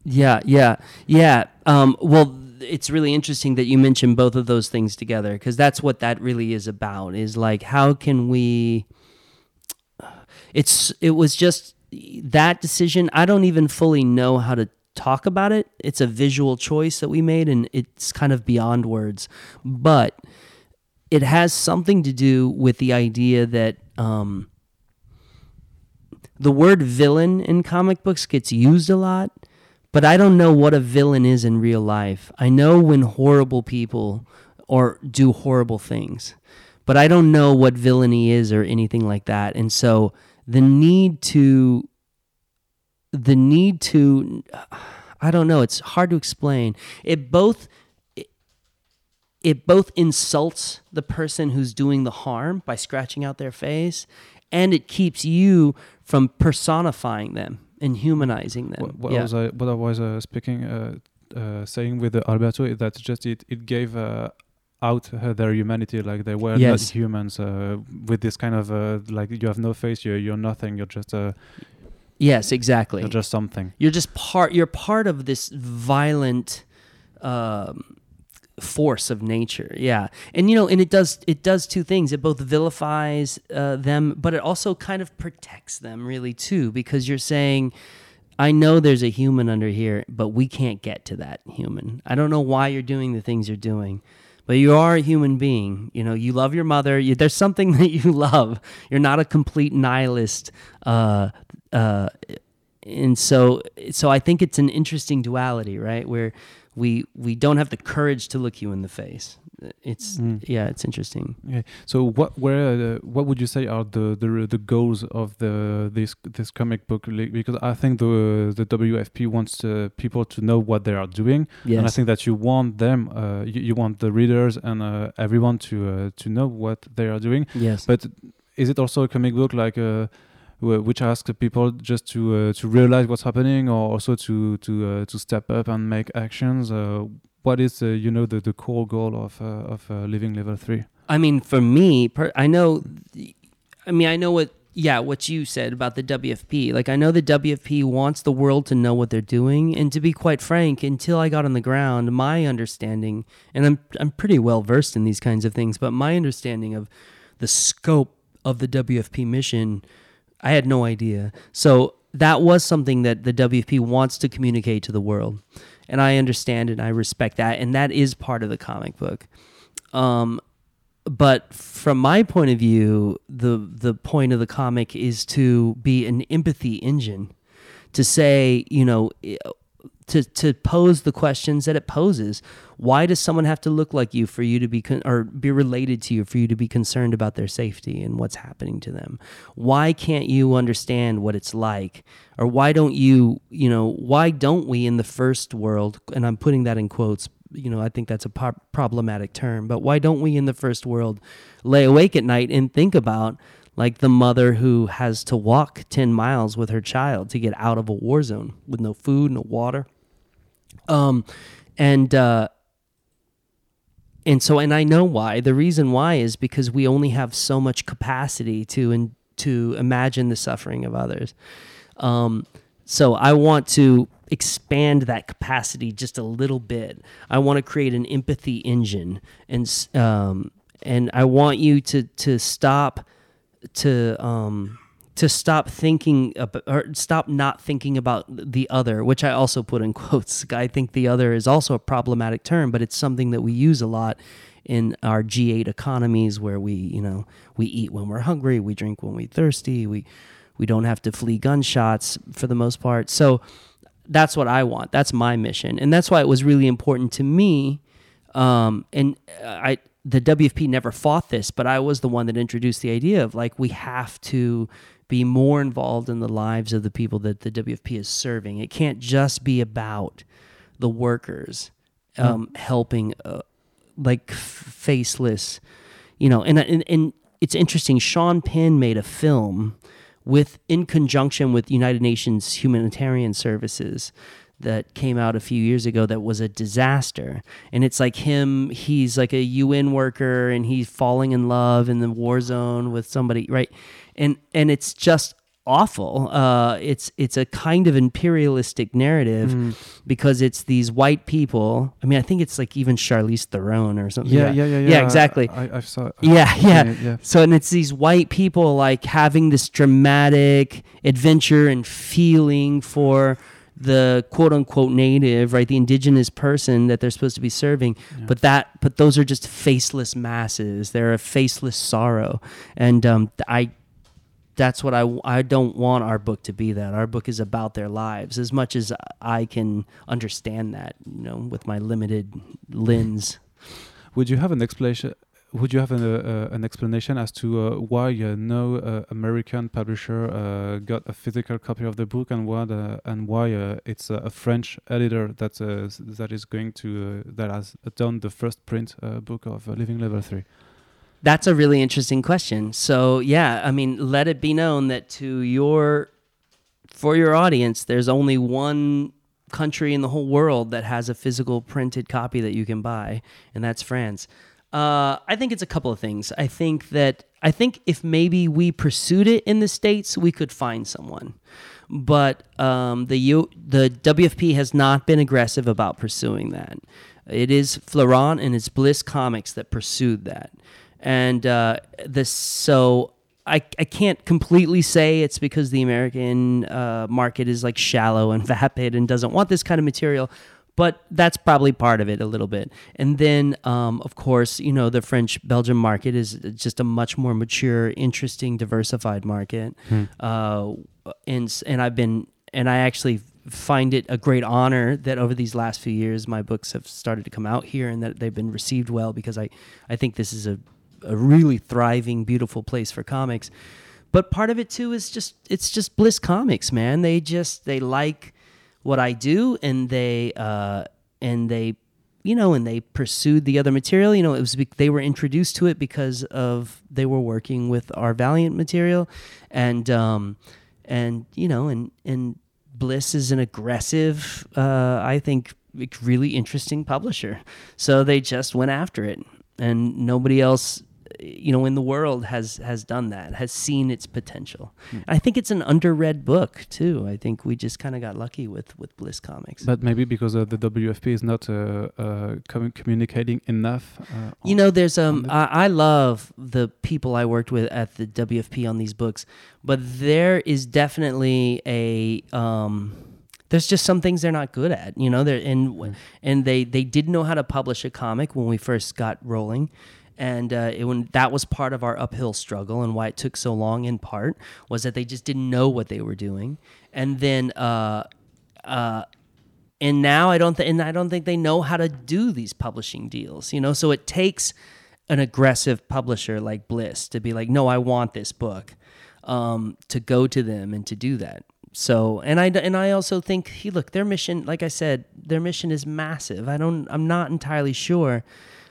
Yeah, yeah, yeah. Um, well, it's really interesting that you mentioned both of those things together because that's what that really is about. Is like how can we? It's it was just that decision. I don't even fully know how to talk about it. It's a visual choice that we made, and it's kind of beyond words, but it has something to do with the idea that. Um, the word villain in comic books gets used a lot, but I don't know what a villain is in real life. I know when horrible people or do horrible things, but I don't know what villainy is or anything like that. And so the need to, the need to, I don't know. It's hard to explain. It both, it, both insults the person who's doing the harm by scratching out their face, and it keeps you from personifying them and humanizing them. What, what yeah. was I what I was uh, speaking uh, uh, saying with uh, Alberto is that just it it gave uh, out their humanity like they were Yes. not humans uh, with this kind of uh, like you have no face you're you're nothing you're just uh, yes, exactly. you're just something you're just part you're part of this violent um, force of nature. Yeah. And you know and it does it does two things. It both vilifies uh, them but it also kind of protects them really too because you're saying i know there's a human under here but we can't get to that human. I don't know why you're doing the things you're doing but you are a human being. You know you love your mother. You, there's something that you love. You're not a complete nihilist uh, uh, and so so I think it's an interesting duality, right? Where we we don't have the courage to look you in the face. It's Mm. yeah, it's interesting. Okay. So what where uh, what would you say are the, the the goals of the this this comic book? Because I think the the WFP wants uh, people to know what they are doing, and I think that you want them, uh, you, you want the readers and uh, everyone to uh, to know what they are doing. yes. But is it also a comic book like uh, which asks people just to uh, to realize what's happening, or also to to uh, to step up and make actions? Uh, what is uh, you know the, the core goal of uh, of uh, Living Level Three? I mean, for me, per, I know. I mean, I know what. Yeah, what you said about the WFP. Like, I know the WFP wants the world to know what they're doing, and to be quite frank, until I got on the ground, my understanding, and I'm I'm pretty well versed in these kinds of things, but my understanding of the scope of the WFP mission, I had no idea. So that was something that the WFP wants to communicate to the world, and I understand and I respect that, and that is part of the comic book. Um, but from my point of view, the the point of the comic is to be an empathy engine, to say, you know, to to pose the questions that it poses. Why does someone have to look like you for you to be con- or be related to you for you to be concerned about their safety and what's happening to them? Why can't you understand what it's like? Or why don't you, you know, why don't we in the first world, and I'm putting that in quotes, you know, I think that's a po- problematic term, but why don't we in the first world lay awake at night and think about like the mother who has to walk 10 miles with her child to get out of a war zone with no food, no water? Um, and, uh, and so, and I know why. The reason why is because we only have so much capacity to and to imagine the suffering of others. Um, so I want to expand that capacity just a little bit. I want to create an empathy engine, and um, and I want you to to stop to um to stop thinking about, or stop not thinking about the other, which I also put in quotes. I think the other is also a problematic term, but it's something that we use a lot in our G8 economies where we, you know, we eat when we're hungry, we drink when we're thirsty, we we don't have to flee gunshots for the most part. So that's what I want. That's my mission, and that's why it was really important to me. Um, and I, the WFP never fought this, but I was the one that introduced the idea of like we have to be more involved in the lives of the people that the WFP is serving. It can't just be about the workers um, helping, uh, like f- faceless, you know. And, and and it's interesting. Sean Penn made a film with in conjunction with United Nations humanitarian services that came out a few years ago that was a disaster and it's like him he's like a UN worker and he's falling in love in the war zone with somebody right and and it's just awful uh it's it's a kind of imperialistic narrative because it's these white people i mean i think it's like even Charlize Theron or something Yeah, yeah, yeah, yeah. yeah exactly I, I saw. I've yeah, yeah. it, yeah. So and it's these white people like having this dramatic adventure and feeling for the quote unquote native, right? The indigenous person that they're supposed to be serving. Yeah. But that but those are just faceless masses. They're a faceless sorrow. And um I that's what I I don't want our book to be that. Our book is about their lives as much as I can understand that, you know, with my limited lens. Would you have an explanation? Would you have an, uh, uh, an explanation as to uh, why uh, no uh, American publisher uh, got a physical copy of the book, and what and why it's a French editor that that is going to that has done the first print book of Living Level Three? That's a really interesting question. So, yeah, I mean, let it be known that to your for your audience, there's only one country in the whole world that has a physical printed copy that you can buy, and that's France. Uh, I think it's a couple of things. I think that I think if maybe we pursued it in the states, we could find someone. But um, the U- the WFP has not been aggressive about pursuing that. It is Florent and it's Bliss Comics that pursued that and uh, this so I, I can't completely say it's because the American uh, market is like shallow and vapid and doesn't want this kind of material, but that's probably part of it a little bit. And then, um, of course, you know, the French Belgium market is just a much more mature, interesting, diversified market. Hmm. Uh, and and I've been and I actually find it a great honor that over these last few years my books have started to come out here and that they've been received well because I I think this is a a really thriving, beautiful place for comics. But part of it too is just it's just Bliss Comics, man. They just they like what I do, and they uh, and they you know, and they pursued the other material. You know, it was they were introduced to it because of they were working with our Valiant material, and um, and you know, and and Bliss is an aggressive, uh, I think, really interesting publisher. So they just went after it, and nobody else you know in the world has has done that has seen its potential mm. i think it's an underread book too i think we just kind of got lucky with with bliss comics but maybe because uh, the wfp is not uh, uh, com communicating enough uh, you know there's um I, I love the people i worked with at the wfp on these books but there is definitely a um there's just some things they're not good at, you know. They're and mm. and they they didn't know how to publish a comic when we first got rolling, and uh, it, when that was part of our uphill struggle and why it took so long in part was that they just didn't know what they were doing. And then uh, uh, and now I don't th- and I don't think they know how to do these publishing deals you know? So it takes an aggressive publisher like Bliss to be like no I want this book um, to go to them and to do that. So and I and I also think he look their mission like I said their mission is massive. I don't I'm not entirely sure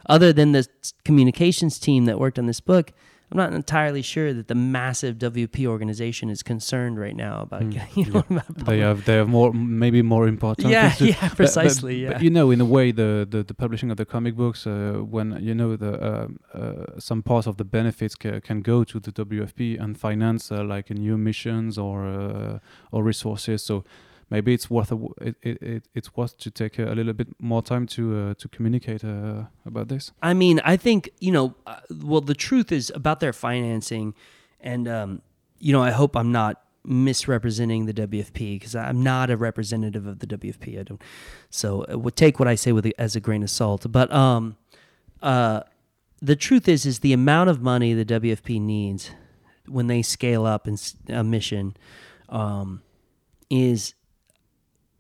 other than the communications team that worked on this book, I'm not entirely sure that the massive WP organization is concerned right now about mm, you know yeah. they have they have more maybe more important yeah yeah precisely but, yeah. but you know in a way the, the, the publishing of the comic books uh, when you know the uh, uh, some parts of the benefits ca can go to the WFP and finance uh, like new missions or uh, or resources. So maybe it's worth a, it, it, it's worth to take a, a little bit more time to uh, to communicate uh, about this. I mean, I think you know. Uh, well, the truth is about their financing, and um, you know, I hope I'm not misrepresenting the WFP because I'm not a representative of the WFP. I don't. So uh, take what I say with as a grain of salt. But um, uh, the truth is, is the amount of money the WFP needs when they scale up in a mission um, is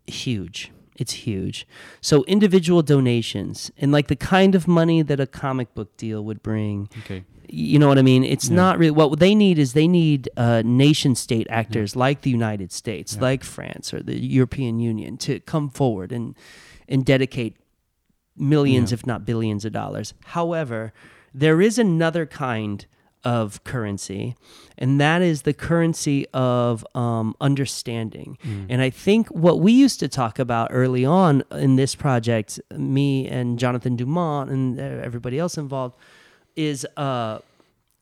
huge. It's huge. So individual donations and like the kind of money that a comic book deal would bring. Okay. You know what I mean? It's yeah. not really what they need is they need uh, nation state actors yeah. like the United States, yeah. like France or the European Union to come forward and and dedicate millions, if not billions, of dollars. However, there is another kind of currency, and that is the currency of um, understanding. Mm. And I think what we used to talk about early on in this project, me and Jonathan Dumont and everybody else involved, is uh,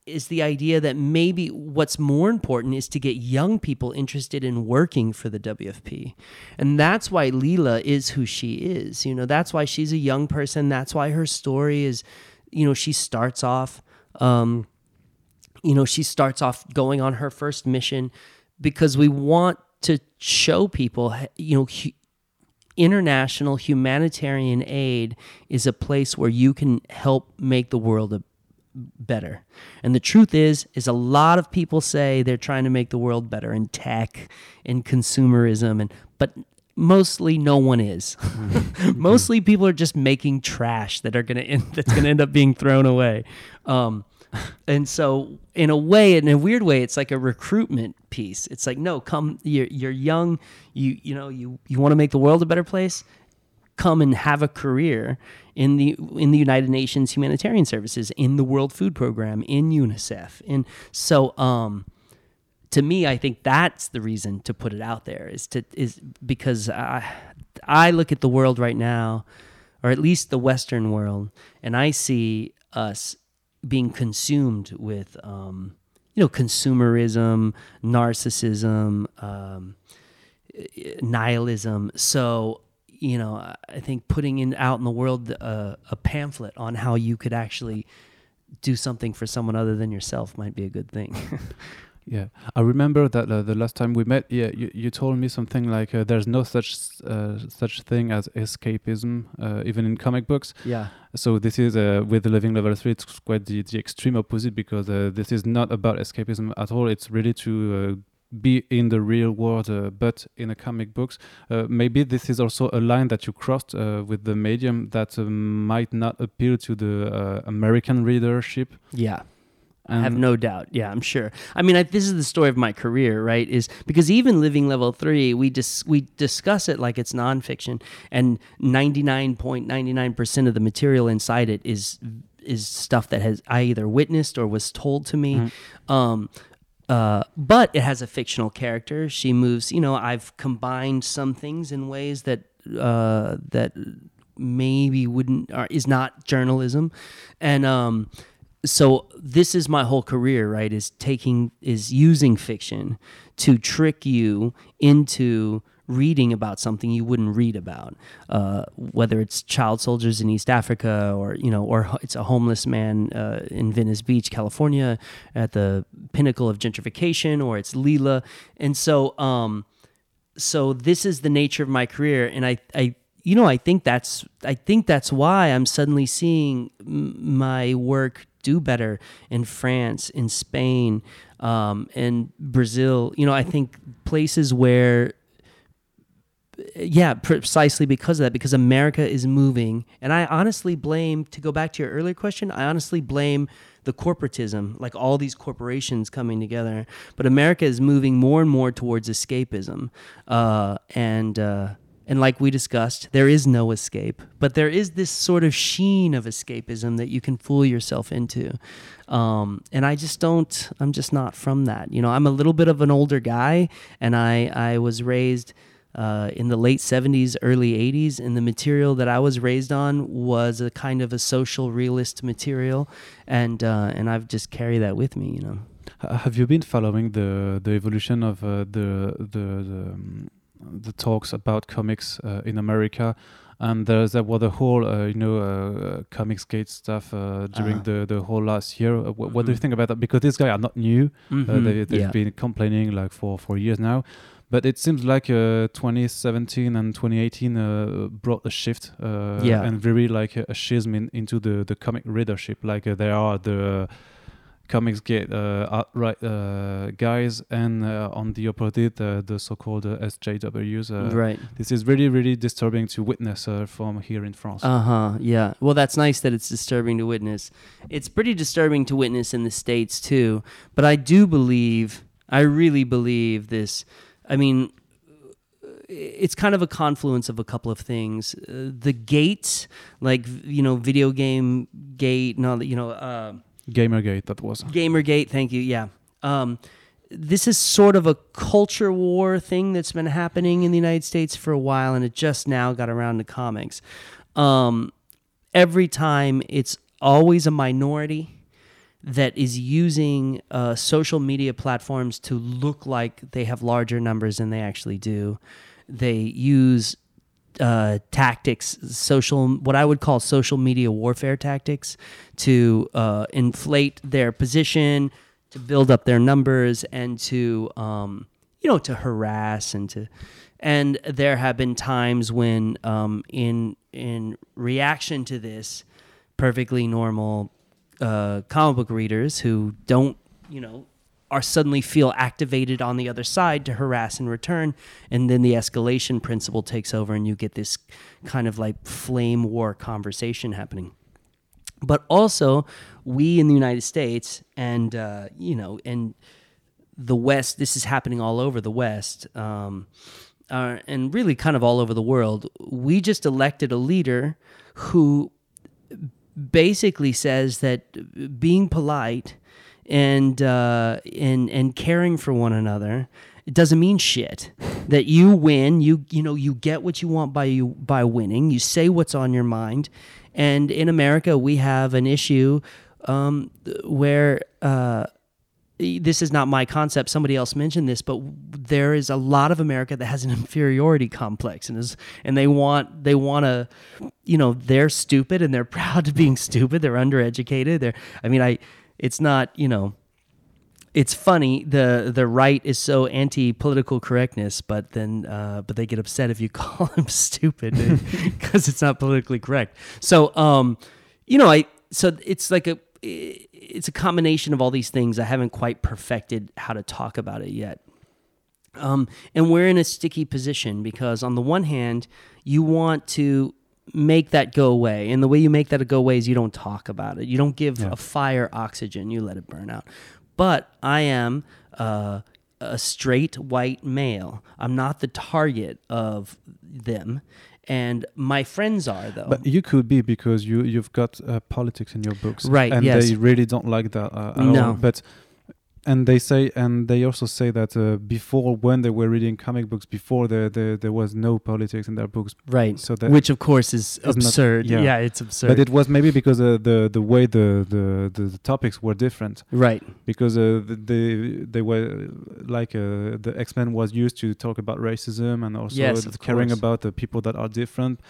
is the idea that maybe what's more important is to get young people interested in working for the WFP. And that's why Leela is who she is. You know, that's why she's a young person. That's why her story is, you know, she starts off um, you know, she starts off going on her first mission because we want to show people, you know, hu- international humanitarian aid is a place where you can help make the world a, better. And the truth is is a lot of people say they're trying to make the world better in tech in consumerism and but mostly no one is. mostly people are just making trash that are going to end that's going to end up being thrown away. Um, and so in a way in a weird way it's like a recruitment piece. It's like no come you're, you're young you you know you you want to make the world a better place? Come and have a career in the in the United Nations humanitarian services in the World Food Program in UNICEF. And so um to me I think that's the reason to put it out there is to is because I I look at the world right now or at least the western world and I see us being consumed with um, you know consumerism, narcissism, um, nihilism. So you know, I think putting in out in the world uh, a pamphlet on how you could actually do something for someone other than yourself might be a good thing. Yeah, I remember that uh, the last time we met, yeah, you, you told me something like uh, there's no such uh, such thing as escapism, uh, even in comic books. yeah. So this is uh, with the Living Level Three, it's quite the, the extreme opposite because uh, this is not about escapism at all. It's really to be in the real world, but in a comic books. maybe this is also a line that you crossed with the medium that might not appeal to the American readership. Yeah. I have no doubt. Yeah, I'm sure. I mean, I, this is the story of my career, right? Is because even living level three, we dis- we discuss it like it's nonfiction, and 99.99 percent of the material inside it is is stuff that has I either witnessed or was told to me. Mm-hmm. Um, uh, but it has a fictional character. She moves. You know, I've combined some things in ways that uh, that maybe wouldn't or is not journalism, and um, so this is my whole career right is taking is using fiction to trick you into reading about something you wouldn't read about uh, whether it's child soldiers in east africa or you know or it's a homeless man uh, in venice beach california at the pinnacle of gentrification or it's Leela. And so um so this is the nature of my career. And i i you know i think that's i think that's why i'm suddenly seeing my work do better in France, in Spain, um, in Brazil. You know, I think places where, yeah, precisely because of that, because America is moving. And I honestly blame, to go back to your earlier question, I honestly blame the corporatism, like all these corporations coming together. But America is moving more and more towards escapism. Uh, and, uh, and like we discussed, there is no escape, but there is this sort of sheen of escapism that you can fool yourself into. Um, and I just don't, I'm just not from that. You know, I'm a little bit of an older guy, and I, I was raised uh, in the late 70s, early 80s, and the material that I was raised on was a kind of a social realist material. And, uh, and I've just carried that with me, you know. Have you been following the the evolution of uh, the the, the um, the talks about comics uh, in America, and there there was the whole uh, you know uh, Comicsgate stuff uh, during Uh-huh. the the whole last year. Uh, wh- What do you Mhm. think about that? Because these guys are not new; uh, Mhm. they, they've Yeah. been complaining like for for years now. But it seems like uh, 2017 and 2018 uh, brought a shift, uh, Yeah. and very like a, a schism in, into the the comic readership. Like uh, there are the comics get uh, outright uh, guys, and uh, on the opposite, uh, the so-called uh, SJWs. Uh, right. This is really, really disturbing to witness uh, from here in France. Uh huh. Yeah. Well, that's nice that it's disturbing to witness. It's pretty disturbing to witness in the states too. But I do believe, I really believe this. I mean, it's kind of a confluence of a couple of things. Uh, the gates, like you know, video game gate, and all that. You know. Gamergate, that was. Gamergate, thank you. Yeah. Um, this is sort of a culture war thing that's been happening in the United States for a while, and it just now got around to comics. Um, every time, it's always a minority that is using uh, social media platforms to look like they have larger numbers than they actually do. They use uh, tactics, social, what I would call social media warfare tactics, to uh, inflate their position, to build up their numbers, and to um, you know to harass and to. And there have been times when, um, in in reaction to this, perfectly normal uh, comic book readers who don't, you know, are suddenly feel activated on the other side to harass in return, and then the escalation principle takes over, and you get this kind of like flame war conversation happening. But also, we in the United States, and uh, you know, and the West, this is happening all over the West. Um, uh, and really kind of all over the world, we just elected a leader who basically says that being polite and uh, and and caring for one another it doesn't mean shit. That you win, you you know you get what you want by you by winning. You say what's on your mind, and in America we have an issue um, where. Uh, this is not my concept. Somebody else mentioned this, but there is a lot of America that has an inferiority complex, and is and they want they want to, you know, they're stupid and they're proud of being stupid. They're undereducated. They're, I mean, I, it's not, you know, it's funny the the right is so anti political correctness, but then uh, but they get upset if you call them stupid because it's not politically correct. So um, you know, I so it's like a it's a combination of all these things. I haven't quite perfected how to talk about it yet. Um, and we're in a sticky position because, on the one hand, you want to make that go away. And the way you make that go away is you don't talk about it. You don't give Yeah. a fire oxygen, you let it burn out. But I am uh, a straight white male. I'm not the target of them. And my friends are, though. But you could be because you you've got uh, politics in your books, Right, And yes. they really don't like that uh, at No. all. But and they say and they also say that uh, before when they were reading comic books before there there, there was no politics in their books. right. So that Which, of course, is not- absurd. yeah. yeah. it's absurd. but it was maybe because uh, the the way the, the the the topics were different right. because uh, th- they they were like uh, the X Men was used to talk about racism and also Yes, caring about the people that are different.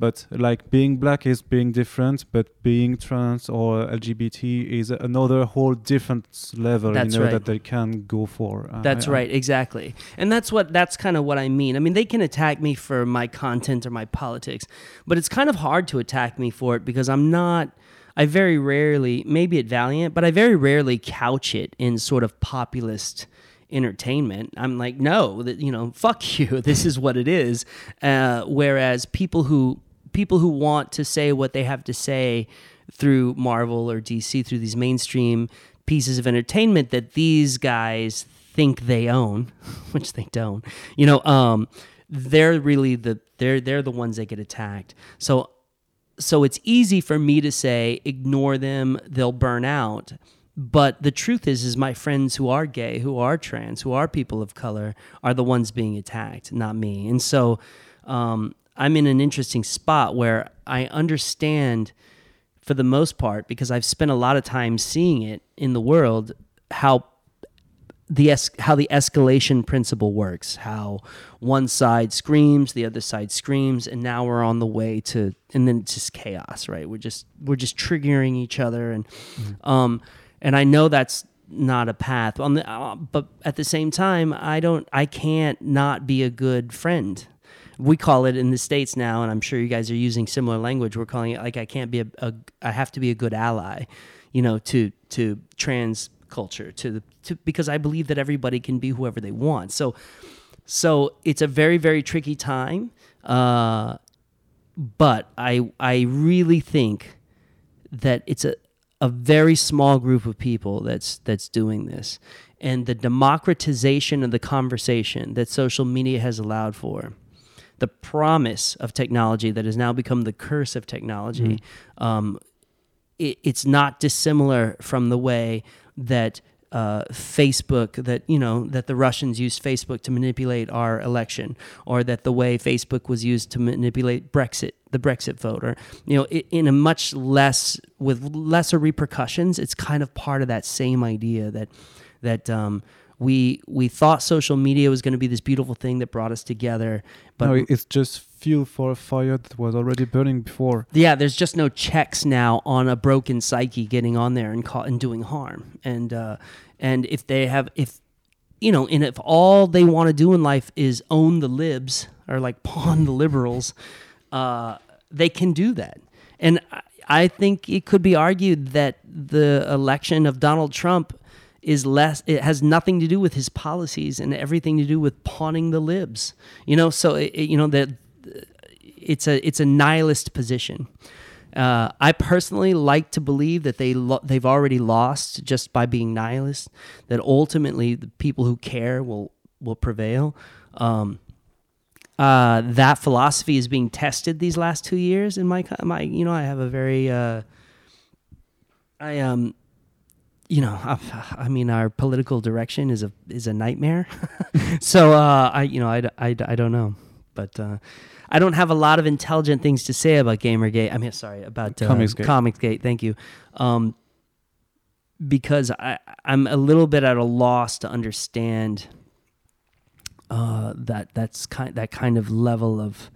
But like being black is being different, but being trans or LGBT is another whole different level. That's you know right. that they can go for. That's I- I- right, exactly. And that's what that's kind of what I mean. I mean, they can attack me for my content or my politics, but it's kind of hard to attack me for it because I'm not I very rarely, maybe at Valiant, but I very rarely couch it in sort of populist entertainment. I'm like, no, that you know, fuck you. This is what it is. Uh, whereas people who people who want to say what they have to say through Marvel or DC through these mainstream pieces of entertainment that these guys think they own, which they don't. You know, um, they're really the they're they're the ones that get attacked. So so it's easy for me to say ignore them, they'll burn out. But the truth is is my friends who are gay, who are trans, who are people of color are the ones being attacked, not me. And so um, I'm in an interesting spot where I understand for the most part because I've spent a lot of time seeing it in the world how the es- how the escalation principle works how one side screams the other side screams and now we're on the way to and then it's just chaos right? We're just we're just triggering each other and um and I know that's not a path. On the uh, but at the same time I don't I can't not be a good friend we call it in the states now and i'm sure you guys are using similar language we're calling it like i can't be a, a i have to be a good ally you know to to trans culture to the to because i believe that everybody can be whoever they want. So so it's a very very tricky time uh but i i really think that it's a a very small group of people that's that's doing this. And the democratization of the conversation that social media has allowed for the promise of technology that has now become the curse of technology um, it, it's not dissimilar from the way that uh, Facebook that you know that the Russians used Facebook to manipulate our election, or that the way Facebook was used to manipulate Brexit, the Brexit vote, or you know, i in a much less with lesser repercussions. It's kind of part of that same idea that that um, we we thought social media was going to be this beautiful thing that brought us together, but no, it's just fuel for a fire that was already burning before. yeah, there's just no checks now on a broken psyche getting on there and ca- and doing harm. And uh, and if they have if you know, and if all they want to do in life is own the libs or like pawn the liberals, uh, they can do that. And I, I think it could be argued that the election of Donald Trump is less it has nothing to do with his policies and everything to do with pawning the libs you know so it, you know that it's a it's a nihilist position uh, I personally like to believe that they lo- they've already lost just by being nihilist. That ultimately the people who care will will prevail. Um, uh, that philosophy is being tested these last two years in my my you know I have a very uh, I um you know I, I mean our political direction is a is a nightmare. So uh, I you know I, I, I don't know. But uh, I don't have a lot of intelligent things to say about Gamergate. I mean sorry about uh, Comicsgate. Comicsgate. Thank you. Um, because I I'm a little bit at a loss to understand uh, that that's kind that kind of level of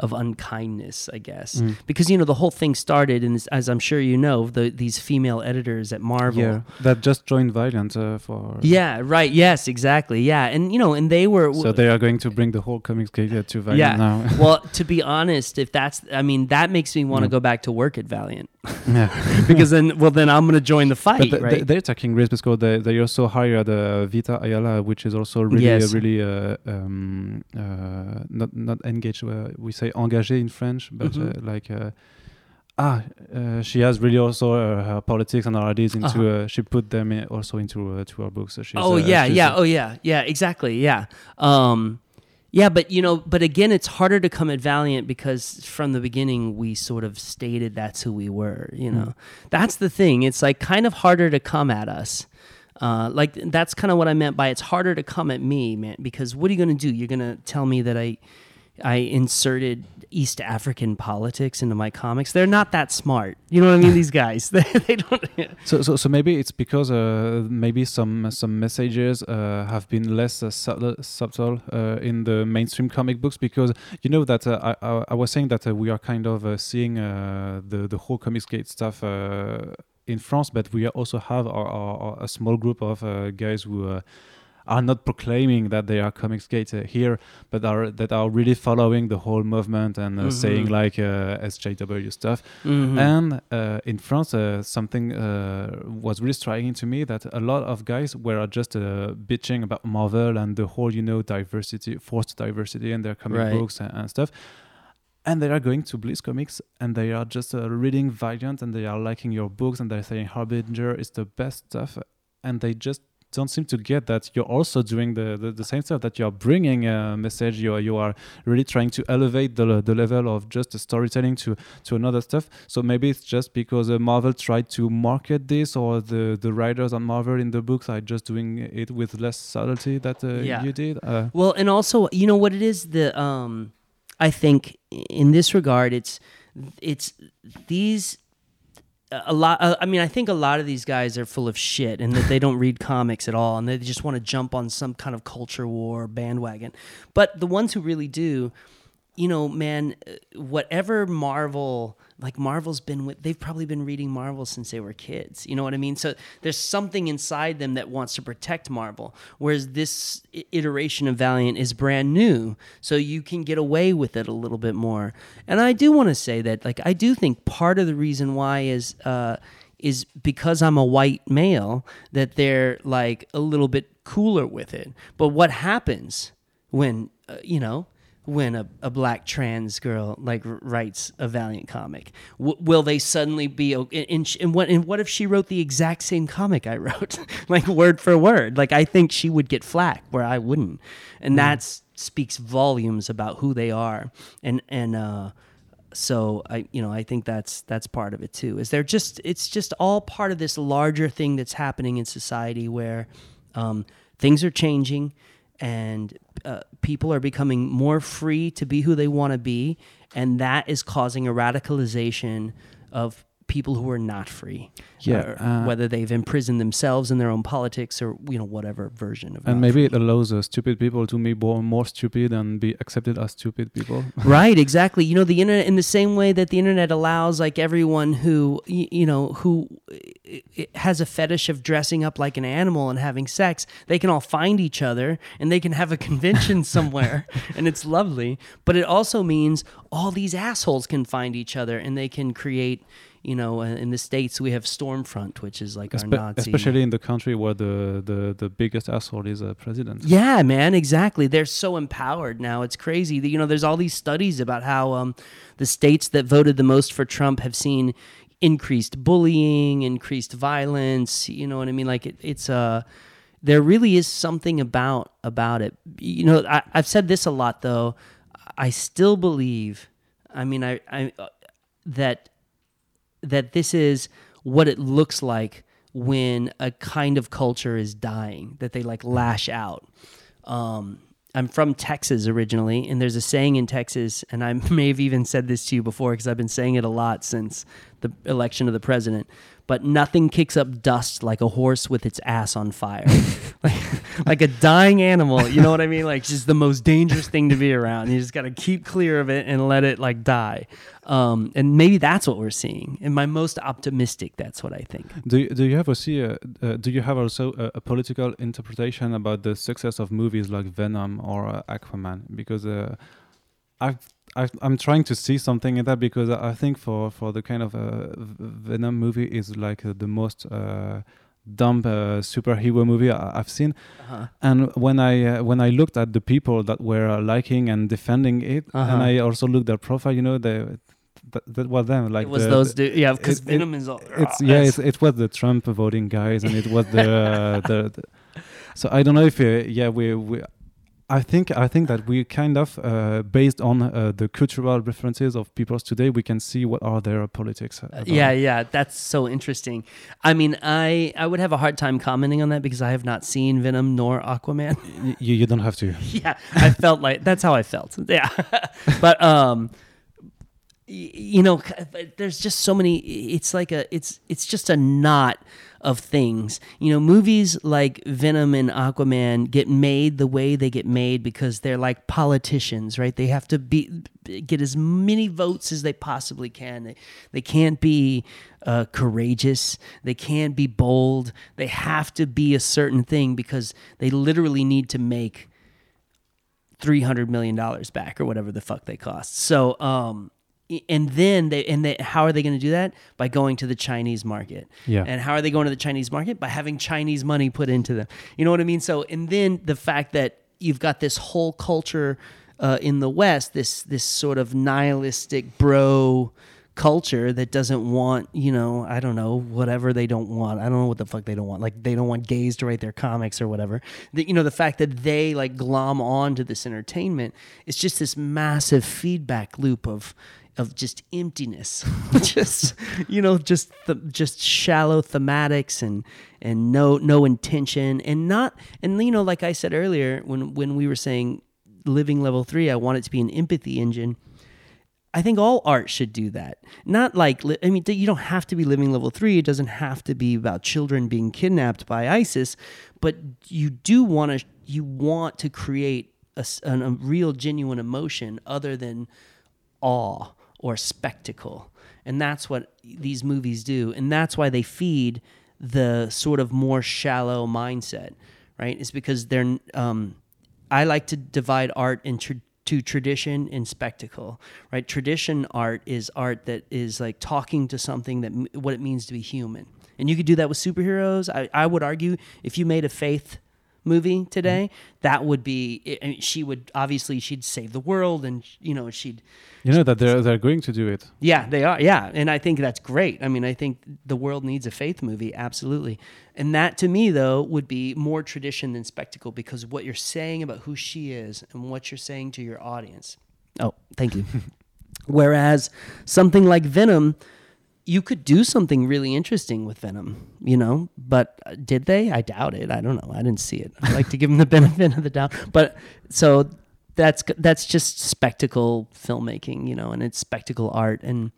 of unkindness, I guess, Mm. because you know the whole thing started, and as I'm sure you know, the, these female editors at Marvel. Yeah, that just joined Valiant uh, for. Yeah, right. Yes, exactly. Yeah, and you know, and they were. So they are going to bring the whole Comicsgate to Valiant Yeah. now. well, to be honest, if that's, I mean, that makes me want to Yeah. go back to work at Valiant yeah. because then, well, then I'm going to join the fight, But th- right? they're attacking risks because they, they also hired uh, Vita Ayala, which is also really, Yes. uh, really uh, um, uh, not not engaged. Uh, we say engagé in French, but Mhm. uh, like uh, ah, uh, she has really also uh, her politics and her ideas into. Uh-huh. Uh, she put them in also into uh, to her books. So she's, oh yeah, she's, yeah, oh yeah, yeah, exactly, yeah. Um, yeah, but you know, but again, it's harder to come at Valiant because from the beginning we sort of stated that's who we were. You know, that's the thing. It's like kind of harder to come at us. Uh, like that's kind of what I meant by it's harder to come at me, man. Because what are you going to do? You're going to tell me that I, I inserted East African politics into my comics. They're not that smart. You know what I mean? These guys, they, they don't. So, so, so maybe it's because uh, maybe some some messages uh, have been less uh, subtle, subtle uh, in the mainstream comic books because you know that uh, I, I, I was saying that uh, we are kind of uh, seeing uh, the the whole Comicsgate stuff uh, in France, but we also have our, our, our- a small group of uh, guys who. Are not proclaiming that they are Comicsgate uh, here, but are that are really following the whole movement and uh, Mhm. saying like uh, SJW stuff. Mhm. And uh, in France, uh, something uh, was really striking to me that a lot of guys were just uh, bitching about Marvel and the whole, you know, diversity, forced diversity in their comic Right. books and, and stuff. And they are going to Bliss Comics and they are just uh, reading Valiant and they are liking your books and they're saying Harbinger is the best stuff. And they just don't seem to get that you're also doing the, the, the same stuff that you're bringing a message you are, you are really trying to elevate the, the level of just the storytelling to to another stuff. So maybe it's just because uh, marvel tried to market this or the the writers on marvel in the books are just doing it with less subtlety that uh, Yeah. you did? Uh, Well, and also, you know what it is? The um I think in this regard it's it's these a lot uh, I mean I think a lot of these guys are full of shit and that they don't read comics at all and they just want to jump on some kind of culture war bandwagon. But the ones who really do you know, man, uh, whatever Marvel, like Marvel's been with, they've probably been reading Marvel since they were kids. You know what I mean? So there's something inside them that wants to protect Marvel, whereas this iteration of Valiant is brand new. So you can get away with it a little bit more. And I do want to say that, like, I do think part of the reason why is, uh, is because I'm a white male that they're like a little bit cooler with it. But what happens when, uh, you know, when a, a black trans girl like writes a Valiant comic? W- will they suddenly be okay? And, and what and what if she wrote the exact same comic I wrote, like word for word? Like I think she would get flack where I wouldn't, and that speaks volumes about who they are. And and uh, so I you know I think that's that's part of it too. Is they're just it's just all part of this larger thing that's happening in society where um, things are changing and uh, people are becoming more free to be who they want to be, and that is causing a radicalization of people who are not free. Yeah, uh, whether they've imprisoned themselves in their own politics or you know whatever version of. and maybe free. it allows uh, stupid people to be more, more stupid and be accepted as stupid people right exactly you know the internet in the same way that the internet allows like everyone who you know who has a fetish of dressing up like an animal and having sex they can all find each other and they can have a convention somewhere and it's lovely but it also means all these assholes can find each other and they can create you know, uh, in the states we have Stormfront, which is like Espe- our Nazi. especially in the country where the, the, the biggest asshole is a president. Yeah, man, exactly. They're so empowered now. It's crazy. You know, there's all these studies about how um, the states that voted the most for Trump have seen increased bullying, increased violence. You know what I mean? Like it, it's uh, there really is something about about it. You know, I, I've said this a lot though. I still believe. I mean, I, I uh, that that this is what it looks like when a kind of culture is dying that they like lash out. Um, i'm from texas originally and there's a saying in texas and i may have even said this to you before because i've been saying it a lot since the election of the president but nothing kicks up dust like a horse with its ass on fire. Like, like a dying animal you know what i mean? Like just the most dangerous thing to be around. You just got to keep clear of it and let it like die. Um, and maybe that's what we're seeing. And my most optimistic that's what i think. Do you, do you have also uh, uh, do you have also a, a political interpretation about the success of movies like Venom or uh, Aquaman? Because uh, I've, I've I'm trying to see something in that because I think for for the kind of uh, Venom movie is like uh, the most uh, dumb uh, superhero movie I- I've seen. uh-huh. And when I uh, when I looked at the people that were uh, liking and defending it, Uh-huh. and I also looked at profile, you know, they that, that was them like it was the- those dudes yeah because venom is all it's Ah, yeah it's, it was the trump voting guys and it was the, uh, the, the so i don't know if uh, yeah we, we i think i think that we kind of uh, based on uh, the cultural references of peoples today we can see what are their politics about. yeah yeah that's so interesting. I mean i i would have a hard time commenting on that because i have not seen venom nor aquaman. Y- you, you don't have to. Yeah i felt like that's how i felt yeah. But um you know there's just so many it's like a it's it's just a knot of things. You know movies like venom and aquaman get made the way they get made because they're like politicians right? They have to be get as many votes as they possibly can. They, they can't be uh, courageous. They can't be bold. They have to be a certain thing because they literally need to make three hundred million dollars back or whatever the fuck they cost. So, um, and then they and they, how are they going to do that by going to the Chinese market? Yeah. And how are they going to the Chinese market by having Chinese money put into them? You know what I mean? So, and then the fact that you've got this whole culture uh, in the West, this this sort of nihilistic bro culture that doesn't want, you know, I don't know, whatever they don't want. I don't know what the fuck they don't want. Like they don't want gays to write their comics or whatever. The, you know, the fact that they like glom on to this entertainment, it's just this massive feedback loop of of just emptiness. just you know, just th- just shallow thematics and and no no intention and not and you know, like I said earlier when when we were saying living level 3, I want it to be an empathy engine. I think all art should do that. Not like I mean, you don't have to be living level three. It doesn't have to be about children being kidnapped by ISIS, but you do want to you want to create a, a real genuine emotion other than awe or spectacle, and that's what these movies do, and that's why they feed the sort of more shallow mindset, right? It's because they're. Um, I like to divide art into to tradition and spectacle, right? Tradition art is art that is like talking to something that what it means to be human, and you could do that with superheroes. I, I would argue if you made a faith movie mm-hmm. today, that would be. I mean, she would obviously she'd save the world, and you know she'd you know that they're they're going to do it yeah, they are. Yeah, and I think that's great. I mean, I think the world needs a faith movie, absolutely. And that to me though would be more tradition than spectacle because what you're saying about who she is and what you're saying to your audience. Oh, thank you. Whereas something like Venom, you could do something really interesting with Venom, you know, but uh, did they? I doubt it. I don't know. I didn't see it. I like to give them the benefit of the doubt. But so that's that's just spectacle filmmaking, you know, and it's spectacle art and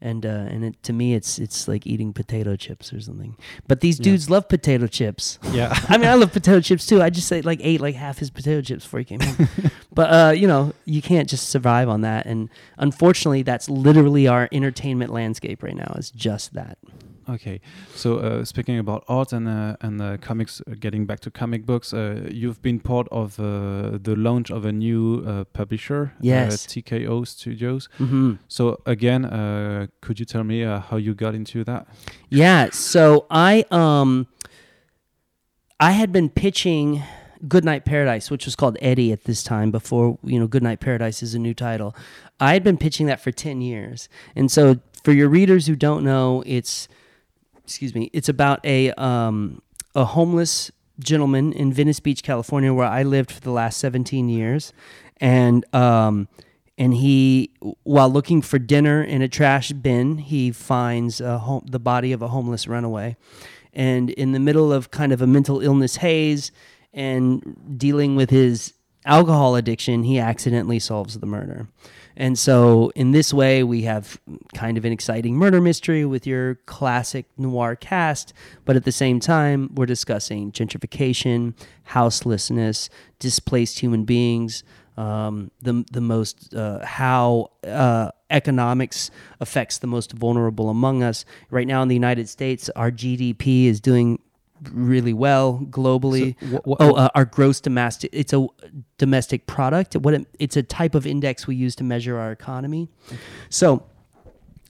and uh, and it, to me it's it's like eating potato chips or something. But these Yeah. dudes love potato chips. yeah I mean, I love potato chips too. I just say like ate like half his potato chips before he came home. but uh, you know, you can't just survive on that. And unfortunately, that's literally our entertainment landscape right now. It's just that. Okay, so uh, speaking about art and uh, and uh, comics, uh, getting back to comic books, uh, you've been part of uh, the launch of a new uh, publisher, Yes. uh, TKO Studios. Mm-hmm. So again, uh, could you tell me uh, how you got into that? Yeah. So I um I had been pitching Goodnight Paradise, which was called Eddie at this time before, you know, Goodnight Paradise is a new title. I had been pitching that for 10 years. And so for your readers who don't know, it's excuse me, it's about a um a homeless gentleman in Venice Beach, California where I lived for the last 17 years. And um and he while looking for dinner in a trash bin he finds home, the body of a homeless runaway and in the middle of kind of a mental illness haze and dealing with his alcohol addiction he accidentally solves the murder and so in this way we have kind of an exciting murder mystery with your classic noir cast but at the same time we're discussing gentrification houselessness displaced human beings um, the the most uh, how uh, economics affects the most vulnerable among us. Right now in the United States, our GDP is doing really well globally. So wh- wh- oh, uh, our gross domestic it's a domestic product. What it, it's a type of index we use to measure our economy. So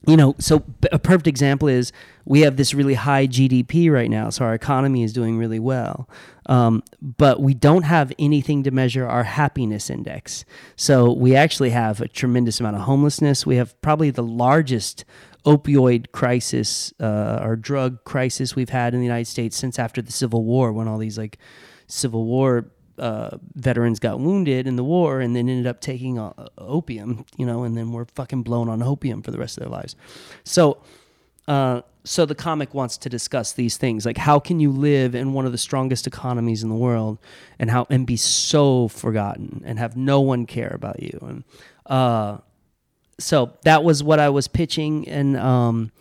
you know, so a perfect example is we have this really high GDP right now, so our economy is doing really well. Um, but we don't have anything to measure our happiness index. So we actually have a tremendous amount of homelessness. We have probably the largest opioid crisis uh, or drug crisis we've had in the United States since after the Civil War, when all these like Civil War uh, veterans got wounded in the war and then ended up taking uh, opium, you know, and then were fucking blown on opium for the rest of their lives. So, uh, so the comic wants to discuss these things, like how can you live in one of the strongest economies in the world, and how and be so forgotten and have no one care about you, and uh, so that was what I was pitching, and um,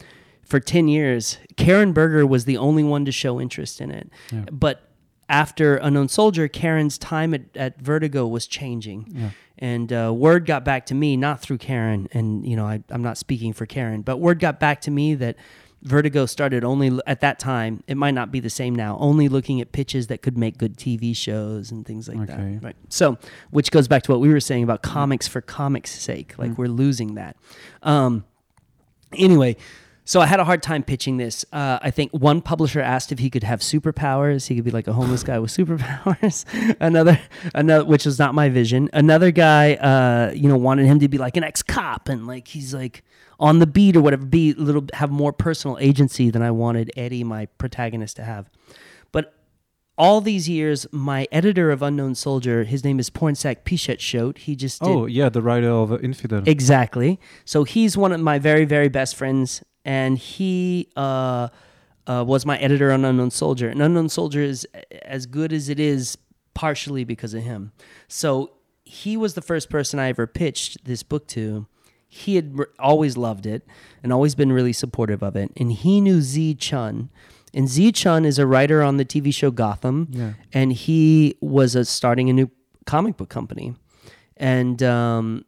for ten years, Karen Berger was the only one to show interest in it, Yeah. but after Unknown Soldier, Karen's time at, at Vertigo was changing. Yeah. And uh, word got back to me, not through Karen, and you know I, I'm not speaking for Karen, but word got back to me that Vertigo started only at that time. It might not be the same now. Only looking at pitches that could make good TV shows and things like Okay. that. Right. So, which goes back to what we were saying about comics for comics' sake. Like Mm. we're losing that. Um, anyway, so I had a hard time pitching this. Uh, I think one publisher asked if he could have superpowers. He could be like a homeless guy with superpowers. another, another, which was not my vision. Another guy, uh, you know, wanted him to be like an ex-cop and like he's like on the beat or whatever, be a little have more personal agency than I wanted Eddie, my protagonist, to have. But all these years, my editor of Unknown Soldier, his name is Pornsak Pichet He just did Oh yeah, the writer of Infidel. Exactly. So he's one of my very, very best friends, and he uh, uh, was my editor on Unknown Soldier. And Unknown Soldier is as good as it is partially because of him. So he was the first person I ever pitched this book to. He had always loved it and always been really supportive of it. And he knew Tze Chun. And Tze Chun is a writer on the TV show Gotham yeah. and he was uh, starting a new comic book company, and um,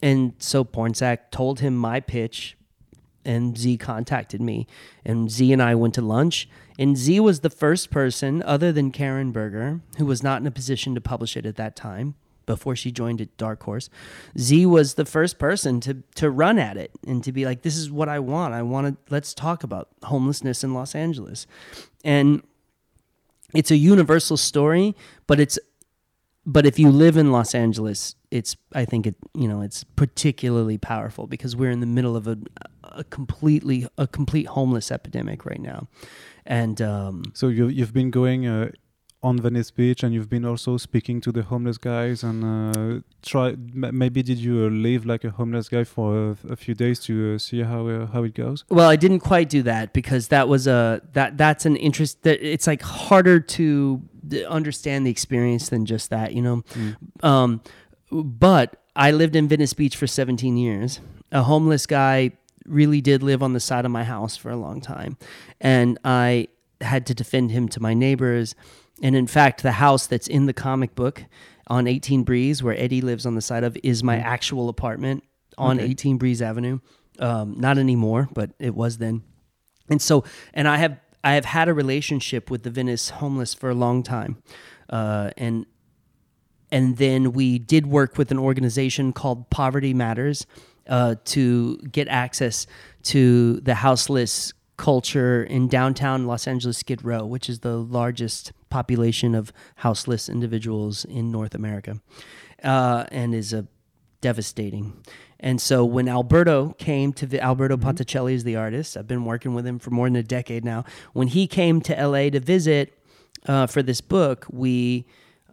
and so Pornsak told him my pitch, and Tze contacted me, and Tze and I went to lunch, and Tze was the first person other than Karen Berger who was not in a position to publish it at that time before she joined at Dark Horse. Tze was the first person to to run at it and to be like, "This is what I want. I want to. Let's talk about homelessness in Los Angeles," and it's a universal story, but it's but if you live in Los Angeles, it's I think it you know it's particularly powerful because we're in the middle of a, a completely a complete homeless epidemic right now, and um, So you you've been going uh, on Venice Beach, and you've been also speaking to the homeless guys, and uh, try. M- maybe did you uh, live like a homeless guy for a, a few days to uh, see how uh, how it goes? Well, I didn't quite do that because that was a that that's an interest that it's like harder to understand the experience than just that, you know. Um, but I lived in Venice Beach for 17 years. A homeless guy really did live on the side of my house for a long time, and I had to defend him to my neighbors. And in fact, the house that's in the comic book on 18 Breeze, where Eddie lives on the side of, is my actual apartment on Okay. 18 Breeze Avenue. Um, not anymore, but it was then. and so and I have I have had a relationship with the Venice homeless for a long time, uh, and and then we did work with an organization called Poverty Matters uh, to get access to the houseless culture in downtown Los Angeles Skid Row, which is the largest population of houseless individuals in North America, uh, and is a devastating. And so when Alberto came to the Alberto Ponticelli is the artist. I've been working with him for more than a decade now. When he came to LA to visit uh, for this book, we,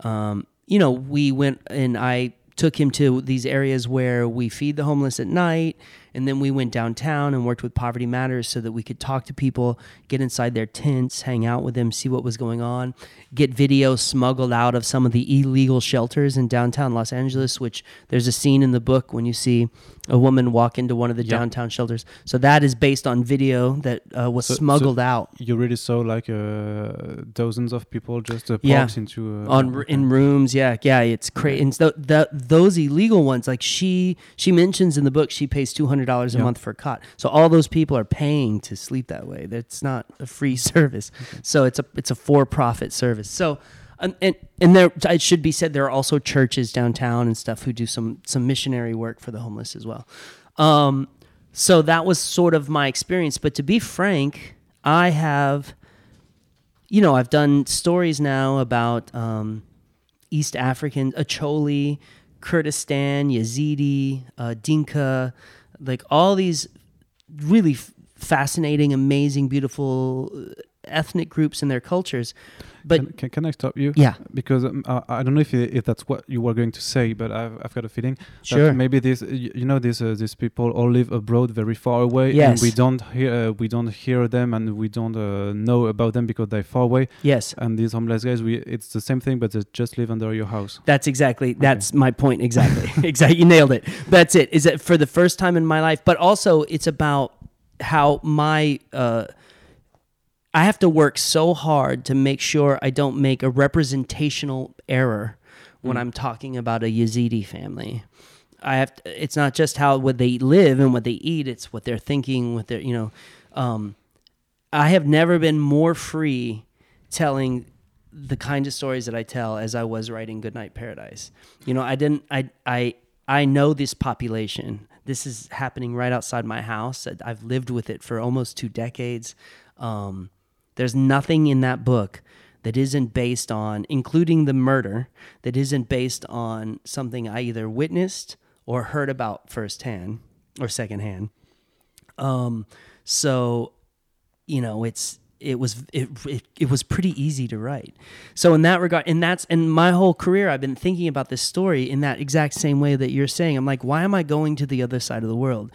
um, you know, we went and I took him to these areas where we feed the homeless at night. And then we went downtown and worked with Poverty Matters so that we could talk to people, get inside their tents, hang out with them, see what was going on, get videos smuggled out of some of the illegal shelters in downtown Los Angeles, which there's a scene in the book when you see a woman walk into one of the Yeah. downtown shelters. So that is based on video that uh, was So- so- smuggled out. You really saw like uh, dozens of people just uh, Yeah. into uh, on r- in rooms yeah yeah it's crazy and so the, those illegal ones like she she mentions in the book she pays $200 a Yeah. month for a cot. So all those people are paying to sleep that way. That's not a free service. So it's a it's a for-profit service. So and, and and there it should be said there are also churches downtown and stuff who do some some missionary work for the homeless as well. Um so that was sort of my experience. But to be frank i have you know, I've done stories now about um, East African, Acholi, Kurdistan, Yazidi, uh, Dinka, like all these really f- fascinating, amazing, beautiful uh, ethnic groups and their cultures. But can, can, can I stop you? yeah, Because um, I, I don't know if if that's what you were going to say, but I've, I've got a feeling sure. that maybe this you, know these uh, these people all live abroad very far away, yes. and we don't hear uh, we don't hear them and we don't uh, know about them because they're far away. yes. And these homeless guys, we it's the same thing, but they just live under your house. That's exactly that's my point exactly. exactly. You nailed it. That's it. Is that for the first time in my life, but also it's about how my uh I have to work so hard to make sure I don't make a representational error when Mm. I'm talking about a Yazidi family. I have to, it's not just how what they live and what they eat, it's what they're thinking, what they're, you know, um I have never been more free telling the kind of stories that I tell as I was writing Goodnight Paradise. You know, I didn't I I I know this population. This is happening right outside my house. I've lived with it for almost two decades. Um, there's nothing in that book that isn't based on, including the murder, that isn't based on something I either witnessed or heard about firsthand or secondhand. Um, so you know it's it was it, it it was pretty easy to write. So in that regard and that's in my whole career i've been thinking about this story in that exact same way that you're saying. I'm like why am i going to the other side of the world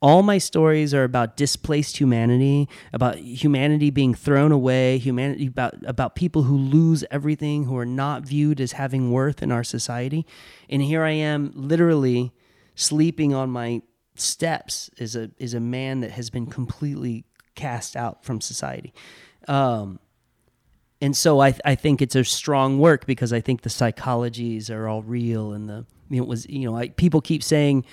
all my stories are about displaced humanity about humanity being thrown away humanity about about people who lose everything who are not viewed as having worth in our society and here i am literally sleeping on my steps is a is a man that has been completely cast out from society. Um, and so I I think it's a strong work because I think the psychologies are all real and the you know, it was you know I, people keep saying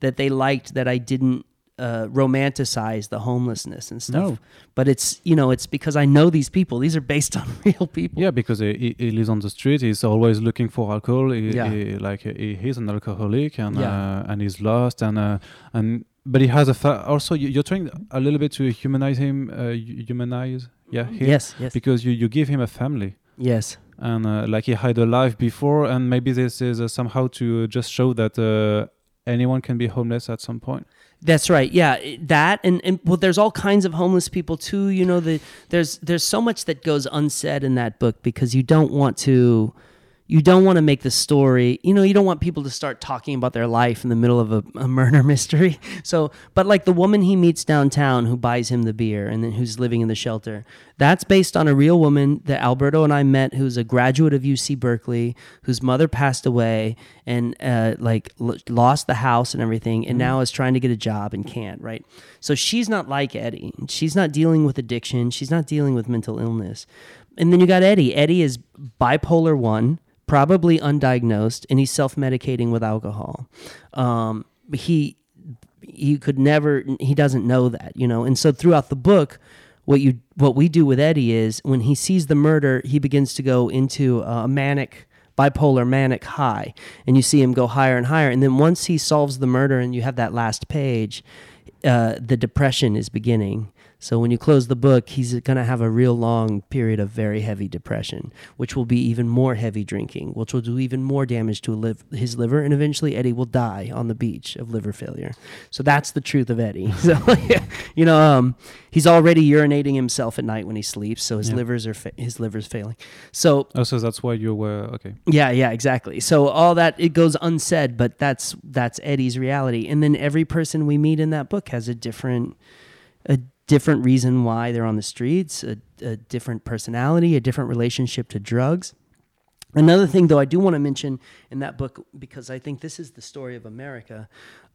that they liked that I didn't uh, romanticize the homelessness and stuff. No. But it's you know it's because I know these people. These are based on real people. Yeah, because he, he, lives on the street. He's always looking for alcohol. He, Yeah. he, like he, he's an alcoholic and Yeah. uh, and he's lost and uh, and but he has a fa- also you, you're trying a little bit to humanize him, uh, humanize. Yeah, him, Yes. Yes. because you, you give him a family yes. and uh, like he had a life before and maybe this is uh, somehow to just show that uh, anyone can be homeless at some point. That's right. Yeah, that and, and well, there's all kinds of homeless people too. You know, the there's there's so much that goes unsaid in that book because you don't want to, you don't want to make the story. You know, you don't want people to start talking about their life in the middle of a, a murder mystery. So, but like the woman he meets downtown who buys him the beer and then who's living in the shelter, that's based on a real woman that Alberto and I met, who's a graduate of UC Berkeley, whose mother passed away and uh, like l- lost the house and everything, and now is trying to get a job and can't. Right. So she's not like Eddie. She's not dealing with addiction. She's not dealing with mental illness. And then you got Eddie. Eddie is bipolar one, probably undiagnosed, and he's self-medicating with alcohol. Um, he he could never he doesn't know that you know? And so throughout the book what you what we do with Eddie is when he sees the murder, he begins to go into a manic bipolar manic high and you see him go higher and higher. And then once he solves the murder and you have that last page uh, the depression is beginning so when you close the book, he's going to have a real long period of very heavy depression, which will be even more heavy drinking, which will do even more damage to liv- his liver, and eventually Eddie will die on the beach of liver failure. So that's the truth of Eddie. So you know, um, he's already urinating himself at night when he sleeps, so his Yeah. livers are fa- his liver's failing. So Oh, so that's why you were okay. yeah, yeah, exactly. So all that it goes unsaid, but that's that's Eddie's reality. And then every person we meet in that book has a different a different reason why they're on the streets, a, a different personality, a different relationship to drugs. Another thing, though, I do want to mention in that book because I think this is the story of America,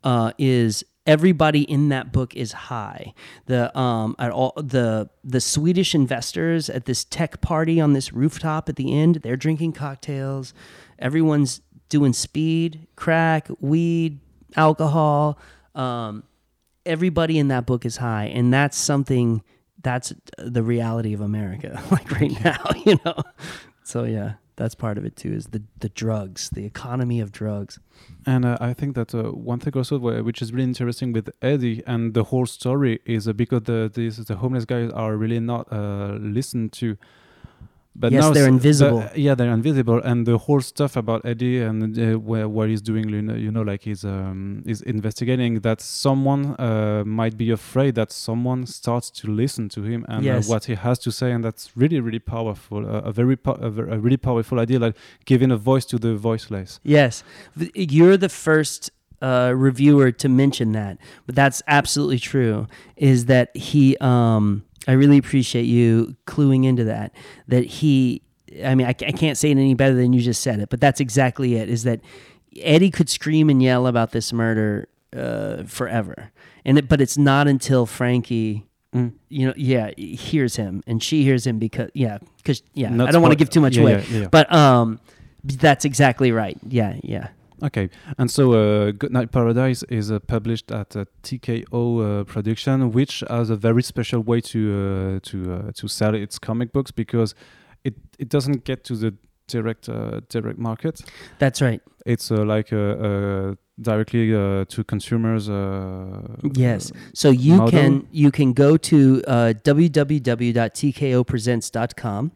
uh, is everybody in that book is high. The um, at all the the Swedish investors at this tech party on this rooftop at the end, they're drinking cocktails. Everyone's doing speed, crack, weed, alcohol. Um, everybody in that book is high, and that's something that's the reality of America, like right now, you know. So yeah, that's part of it too. Is the the drugs, the economy of drugs. And uh, I think that uh, one thing also which is really interesting with Eddie and the whole story is uh, because the these the homeless guys are really not uh, listened to. But Yes, now they're the- invisible. yeah, they're invisible, and the whole stuff about Eddie and uh, where what he's doing, you know, you know, like he's um, is investigating that someone uh, might be afraid that someone starts to listen to him and Yes. uh, what he has to say, and that's really, really powerful. Uh, a very, po- a, ver- a really powerful idea, like giving a voice to the voiceless. Yes, you're the first uh, reviewer to mention that, but that's absolutely true. Is that he? Um, I really appreciate you cluing into that. That he. I mean, I, I can't say it any better than you just said it, but that's exactly it. Is that Eddie could scream and yell about this murder uh, forever, and it, but it's not until Frankie. Mm. You know, yeah, hears him, and she hears him because, yeah, because, yeah, I don't want to give too much yeah, away, yeah, yeah, yeah. but um, that's exactly right. Yeah, yeah. Okay, and so uh, Goodnight Paradise is uh, published at uh, TKO uh, Production, which has a very special way to uh, to uh, to sell its comic books because it it doesn't get to the direct uh, direct market. That's right. It's uh, like uh, uh, directly uh, to consumers. Uh, Yes. So you model? can you can go to uh, www.tkopresents.com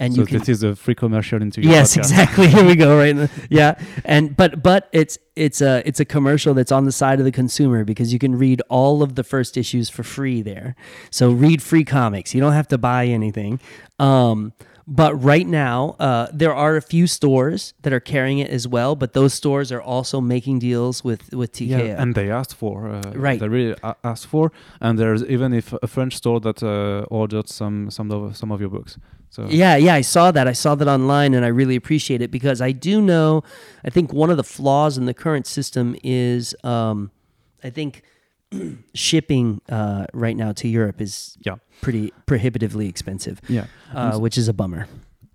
and so you can this is a free commercial into your Yes, podcast. exactly. Here we go. Right. in the- yeah. And but but it's it's a it's a commercial that's on the side of the consumer because you can read all of the first issues for free there. So read free comics. You don't have to buy anything. Um, but right now, uh, there are a few stores that are carrying it as well. But those stores are also making deals with with TKO. Yeah, and they asked for uh, Right. They really asked for, and there's even if a French store that uh, ordered some some of some of your books. So Yeah, yeah, I saw that. I saw that online and I really appreciate it because I do know I think one of the flaws in the current system is um I think shipping uh right now to Europe is Yeah. pretty prohibitively expensive. yeah. Uh, which is a bummer.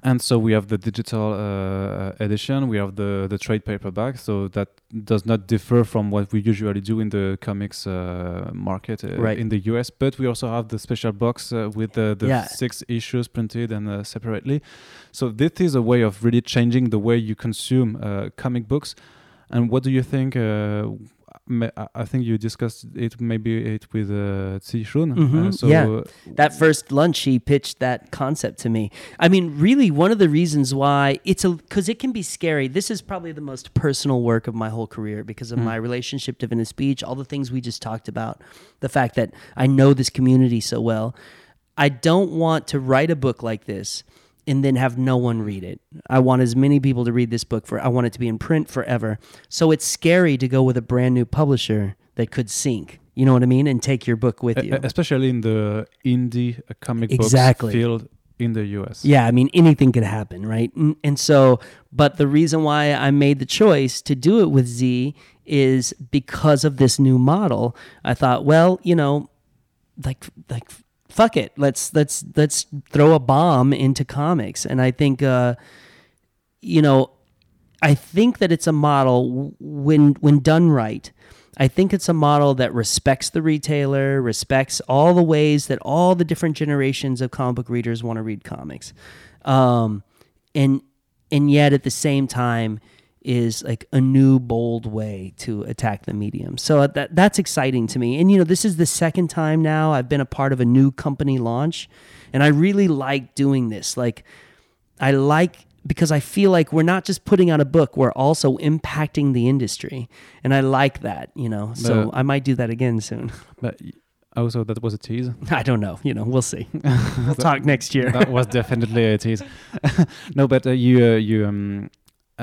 And so we have the digital uh, edition, we have the, the trade paperback, so that does not differ from what we usually do in the comics uh, market uh, Right. in the US. But we also have the special box uh, with the, the Yeah. six issues printed and uh, separately. So this is a way of really changing the way you consume uh, comic books. And what do you think? Uh, I- think you discussed it maybe it with uh, Tze Chun. Uh, Mhm, so yeah. uh, That first lunch he pitched that concept to me. I mean, really one of the reasons why it's a cuz it can be scary. This is probably the most personal work of my whole career because of Mm. my relationship to Venice Beach, all the things we just talked about, the fact that I know this community so well. I don't want to write a book like this and then have no one read it. I want as many people to read this book for I want it to be in print forever. So it's scary to go with a brand new publisher that could sink. You know what I mean? And take your book with you. especially in the indie uh, comic Exactly. books field in the US. Yeah, I mean anything could happen, right? And so, but the reason why I made the choice to do it with Tze is because of this new model. I thought, well, you know, like like fuck it. Let's let's let's throw a bomb into comics. And I think uh you know, I think that it's a model when when done right I think it's a model that respects the retailer, respects all the ways that all the different generations of comic book readers want to read comics, um, and and yet at the same time is like a new bold way to attack the medium. So uh, that that's exciting to me. And you know, this is the second time now I've been a part of a new company launch, and I really like doing this. Like, I like because I feel like we're not just putting out a book, we're also impacting the industry. And I like that, you know. So I might do that again soon. But also, that was a tease. I don't know, you know, we'll see. We'll talk next year. that was definitely a tease. no, but uh, you, uh, you, um,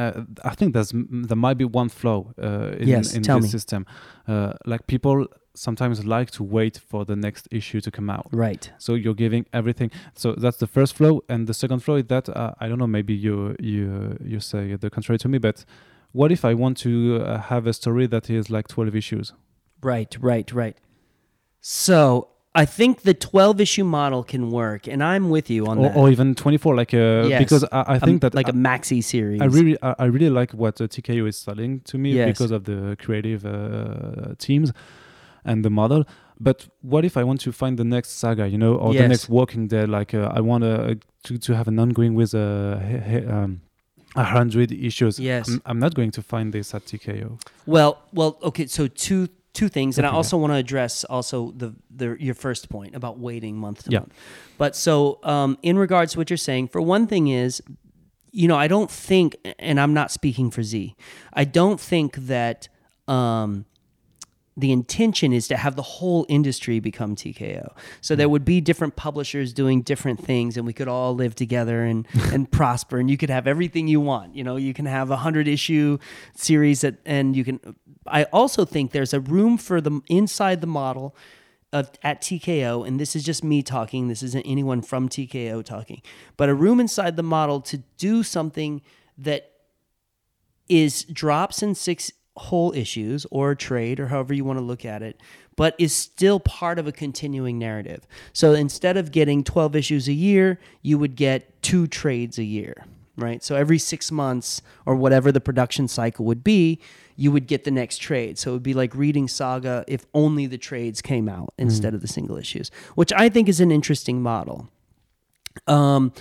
uh, I think there's there might be one flaw uh, in, Yes, in this me. system. Uh, like people sometimes like to wait for the next issue to come out. Right. So you're giving everything. So that's the first flow, and the second flow is that uh, I don't know. Maybe you you you say the contrary to me, but what if I want to uh, have a story that is like twelve issues? Right, right, right. So I think the 12 issue model can work, and I'm with you on or, that. or even 24 like uh, Yes. because I, I think Um, that like I, a maxi series. I really I, I really like what uh, TKO is selling to me Yes. because of the creative uh, teams and the model but what if I want to find the next saga you know or the next Walking Dead like uh, I want uh, to to have an ongoing with uh, he- he- um, a hundred issues Yes. I'm, I'm not going to find this at TKO Well, well, okay. So two two things, and I also want to address also the the your first point about waiting month to Yeah. month. But so um, in regards to what you're saying, for one thing is, you know, I don't think, and I'm not speaking for Tze, I don't think that. Um, the intention is to have the whole industry become TKO. So there hmm. would be different publishers doing different things, and we could all live together and and prosper. And you could have everything you want. You know, you can have a hundred issue series, that, and you can. I also think there's a room for the inside the model of at TKO, and this is just me talking. This isn't anyone from TKO talking, but a room inside the model to do something that is drops in six whole issues or trade or however you want to look at it but is still part of a continuing narrative. So instead of getting 12 issues a year you would get two trades a year right? So every six months or whatever the production cycle would be you would get the next trade. So it would be like reading saga if only the trades came out instead of the single issues which i think is an interesting model. Um,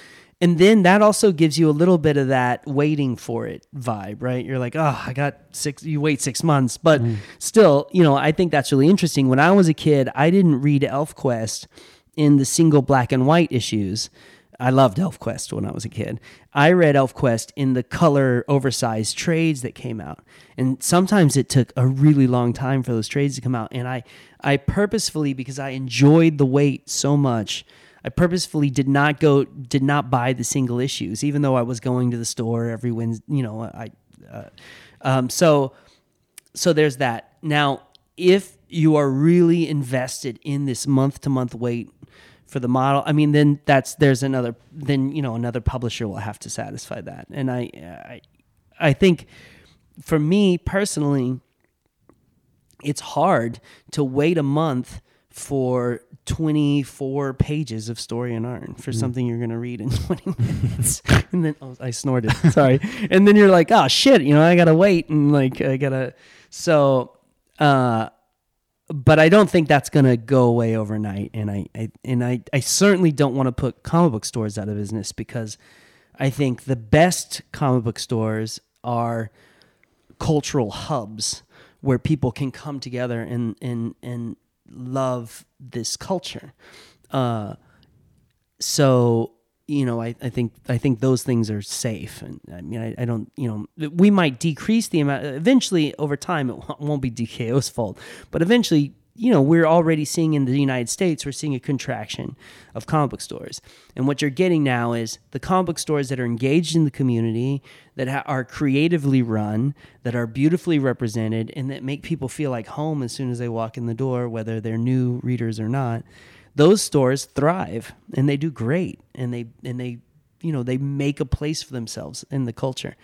and then that also gives you a little bit of that waiting for it vibe, right? You're like, oh, I got six, you wait six months. But mm. still, you know, I think that's really interesting. When I was a kid, I didn't read ElfQuest in the single black and white issues. I loved ElfQuest when I was a kid. I read ElfQuest in the color oversized trades that came out. And sometimes it took a really long time for those trades to come out. And I, I purposefully, because I enjoyed the wait so much, I purposefully did not go, did not buy the single issues, even though I was going to the store every Wednesday. You know, I, uh, um, so, so there's that. Now, if you are really invested in this month to month wait for the model, I mean, then that's there's another, then you know, another publisher will have to satisfy that. And I, I, I think, for me personally, it's hard to wait a month for 24 pages of story and art for something you're going to read in 20 minutes. and then oh, I snorted. Sorry. and then you're like, "Oh shit, you know, I got to wait and like I got to so uh but I don't think that's going to go away overnight and I, I and I I certainly don't want to put comic book stores out of business because I think the best comic book stores are cultural hubs where people can come together and and and love this culture. Uh, so you know, I, I think I think those things are safe, and I mean, I, I don't, you know, we might decrease the amount. Eventually, over time, it won't- won't be TKO's fault, but eventually, you know, we're already seeing in the United States, we're seeing a contraction of comic book stores, and what you're getting now is the comic book stores that are engaged in the community, that ha- are creatively run, that are beautifully represented, and that make people feel like home as soon as they walk in the door, whether they're new readers or not. Those stores thrive and they do great and they and they you know they make a place for themselves in the culture.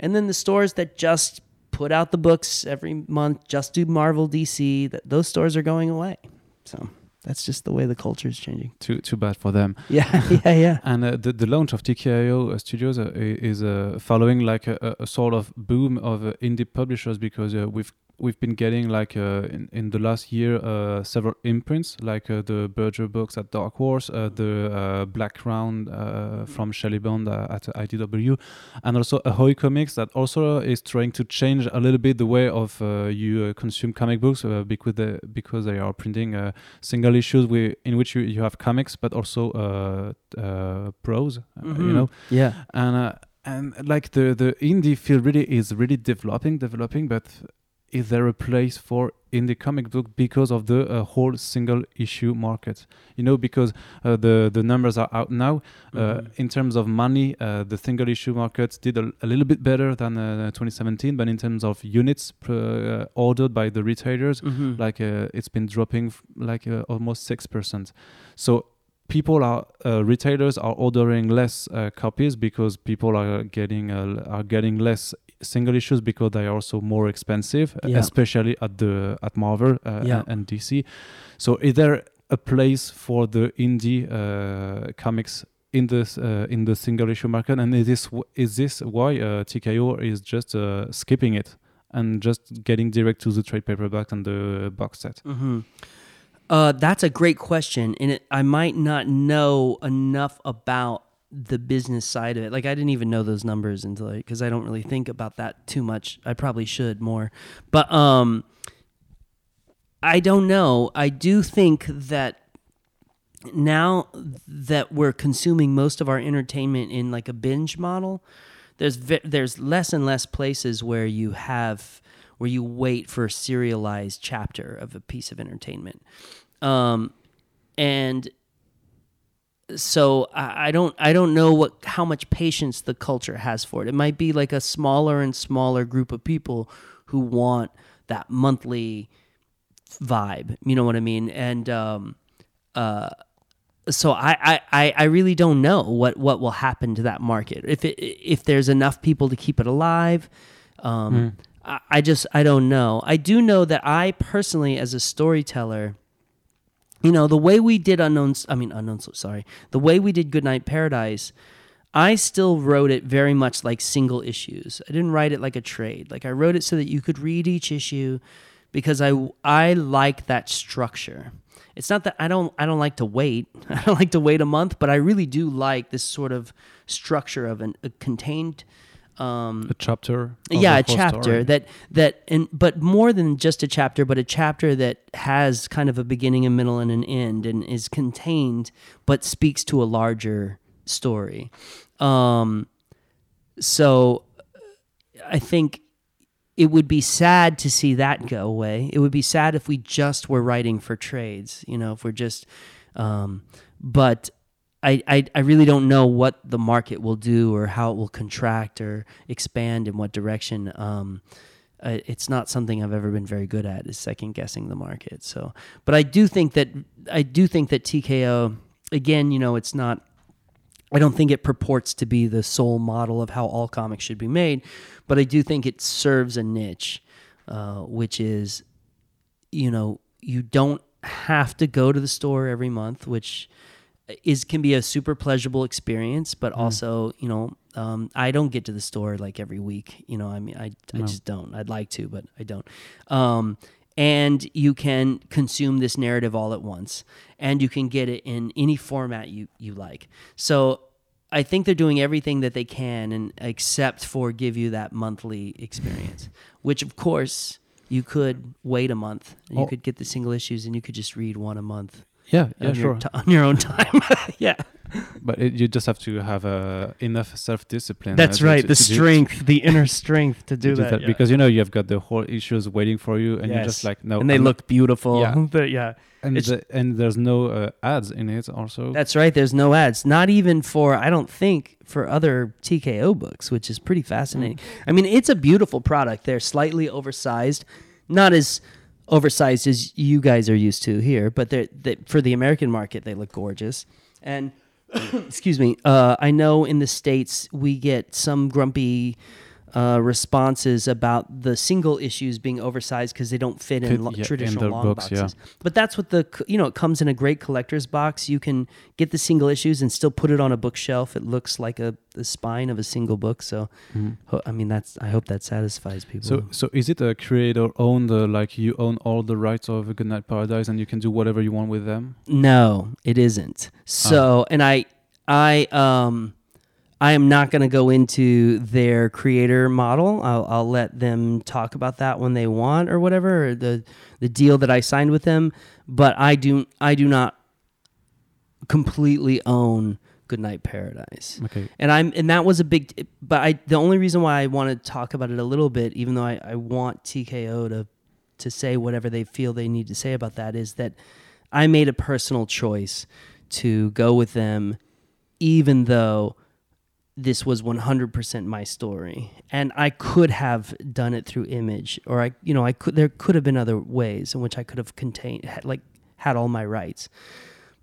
And then the stores that just put out the books every month just do marvel dc that those stores are going away. So that's just the way the culture is changing. Too too bad for them. Yeah yeah yeah. And uh, the, the launch of TKO uh, Studios uh, is uh, following like a, a- sort of boom of uh, indie publishers because uh, with we've been getting like uh, in, in the last year uh, several imprints like uh, the Berger books at Dark Horse, uh, the uh, Black Crown uh, from Shelly Bond uh, at IDW, and also Ahoy Comics that also is trying to change a little bit the way of uh, you uh, consume comic books uh, because they, because they are printing uh, single issues in which you, you have comics but also uh, uh, prose, uh, you Mhm. know Yeah. and uh, and like the the indie field really is really developing developing but is there a place for in the comic book because of the uh, whole single issue market you know because uh, the the numbers are out now uh, Mhm. in terms of money uh, the single issue market did a, a little bit better than uh, 2017 but in terms of units per, uh, ordered by the retailers Mhm. like uh, it's been dropping f- like uh, almost 6% so people are uh, retailers are ordering less uh, copies because people are getting uh, are getting less single issues because they are also more expensive Yeah. especially at the at Marvel uh, Yeah. and, and DC so is there a place for the indie uh, comics in this uh, in the single issue market and is this is this why uh, TKO is just uh, skipping it and just getting direct to the trade paperback and the box set hmm Uh, that's a great question, and it, I might not know enough about the business side of it. Like I didn't even know those numbers until like because I don't really think about that too much. I probably should more, but um, I don't know. I do think that now that we're consuming most of our entertainment in like a binge model, there's ve- there's less and less places where you have where you wait for a serialized chapter of a piece of entertainment, um, and so I, don't I don't know what how much patience the culture has for it. It might be like a smaller and smaller group of people who want that monthly vibe. You know what I mean? And um, uh, so I, I, I- really don't know what, what will happen to that market if it if there's enough people to keep it alive. Um, I, I just I don't know. I do know that I personally, as a storyteller, you know, the way we did unknown. I mean, unknown. Sorry, the way we did Goodnight Paradise. I still wrote it very much like single issues. I didn't write it like a trade. Like I wrote it so that you could read each issue because I I like that structure. It's not that I don't I don't like to wait. I don't like to wait a month, but I really do like this sort of structure of an, a contained um, a chapter yeah a chapter story. that that and but more than just a chapter but a chapter that has kind of a beginning a middle and an end and is contained but speaks to a larger story um so i think it would be sad to see that go away it would be sad if we just were writing for trades you know if we're just um but I, I, I really don't know what the market will do or how it will contract or expand in what direction. Um, it's not something I've ever been very good at is second guessing the market. So, but I do think that I do think that TKO again, you know, it's not. I don't think it purports to be the sole model of how all comics should be made, but I do think it serves a niche, uh, which is, you know, you don't have to go to the store every month, which is can be a super pleasurable experience, but also you know um, I don't get to the store like every week. You know, I mean I I No. just don't. I'd like to, but I don't. Um, and you can consume this narrative all at once, and you can get it in any format you you like. So. I think they're doing everything that they can, and except for give you that monthly experience, which of course you could wait a month. and You Oh. could get the single issues, and you could just read one a month yeah yeah on sure your ti- on your own time. yeah, but it, you just have to have uh, enough self-discipline that's uh, right. to- The to strength, the inner strength to do, to do that, yeah. because you know you have got the whole issues waiting for you and you're just like no and they I'm not- look beautiful. Yeah. But yeah, and the, and there's no uh, ads in it also that's right. There's no ads, not even for I don't think for other TKO books, which is pretty fascinating. I mean, it's a beautiful product. They're slightly oversized, not as oversized as you guys are used to here, but they're they, for the American market they look gorgeous. And excuse me, uh, I know in the states we get some grumpy uh, responses about the single issues being oversized because they don't fit in lo- yeah, in traditional the long books, yeah. boxes. But that's what the you know it comes in a great collector's box. You can get the single issues and still put it on a bookshelf. It looks like a the spine of a single book. So ho- I mean that's I hope that satisfies people. So, so is it a creator owned, uh, like you own all the rights of Goodnight Paradise and you can do whatever you want with them? No, it isn't. So, and I, I, um, I am not going to go into their creator model. I'll, I'll let them talk about that when they want or whatever, or the the deal that I signed with them. But I do, I do not completely own Goodnight Paradise Okay. and I'm and that was a big but I the only reason why I want to talk about it a little bit even though I, I want TKO to to say whatever they feel they need to say about that is that I made a personal choice to go with them even though this was 100% my story and I could have done it through image or I you know I could there could have been other ways in which I could have contained had, like had all my rights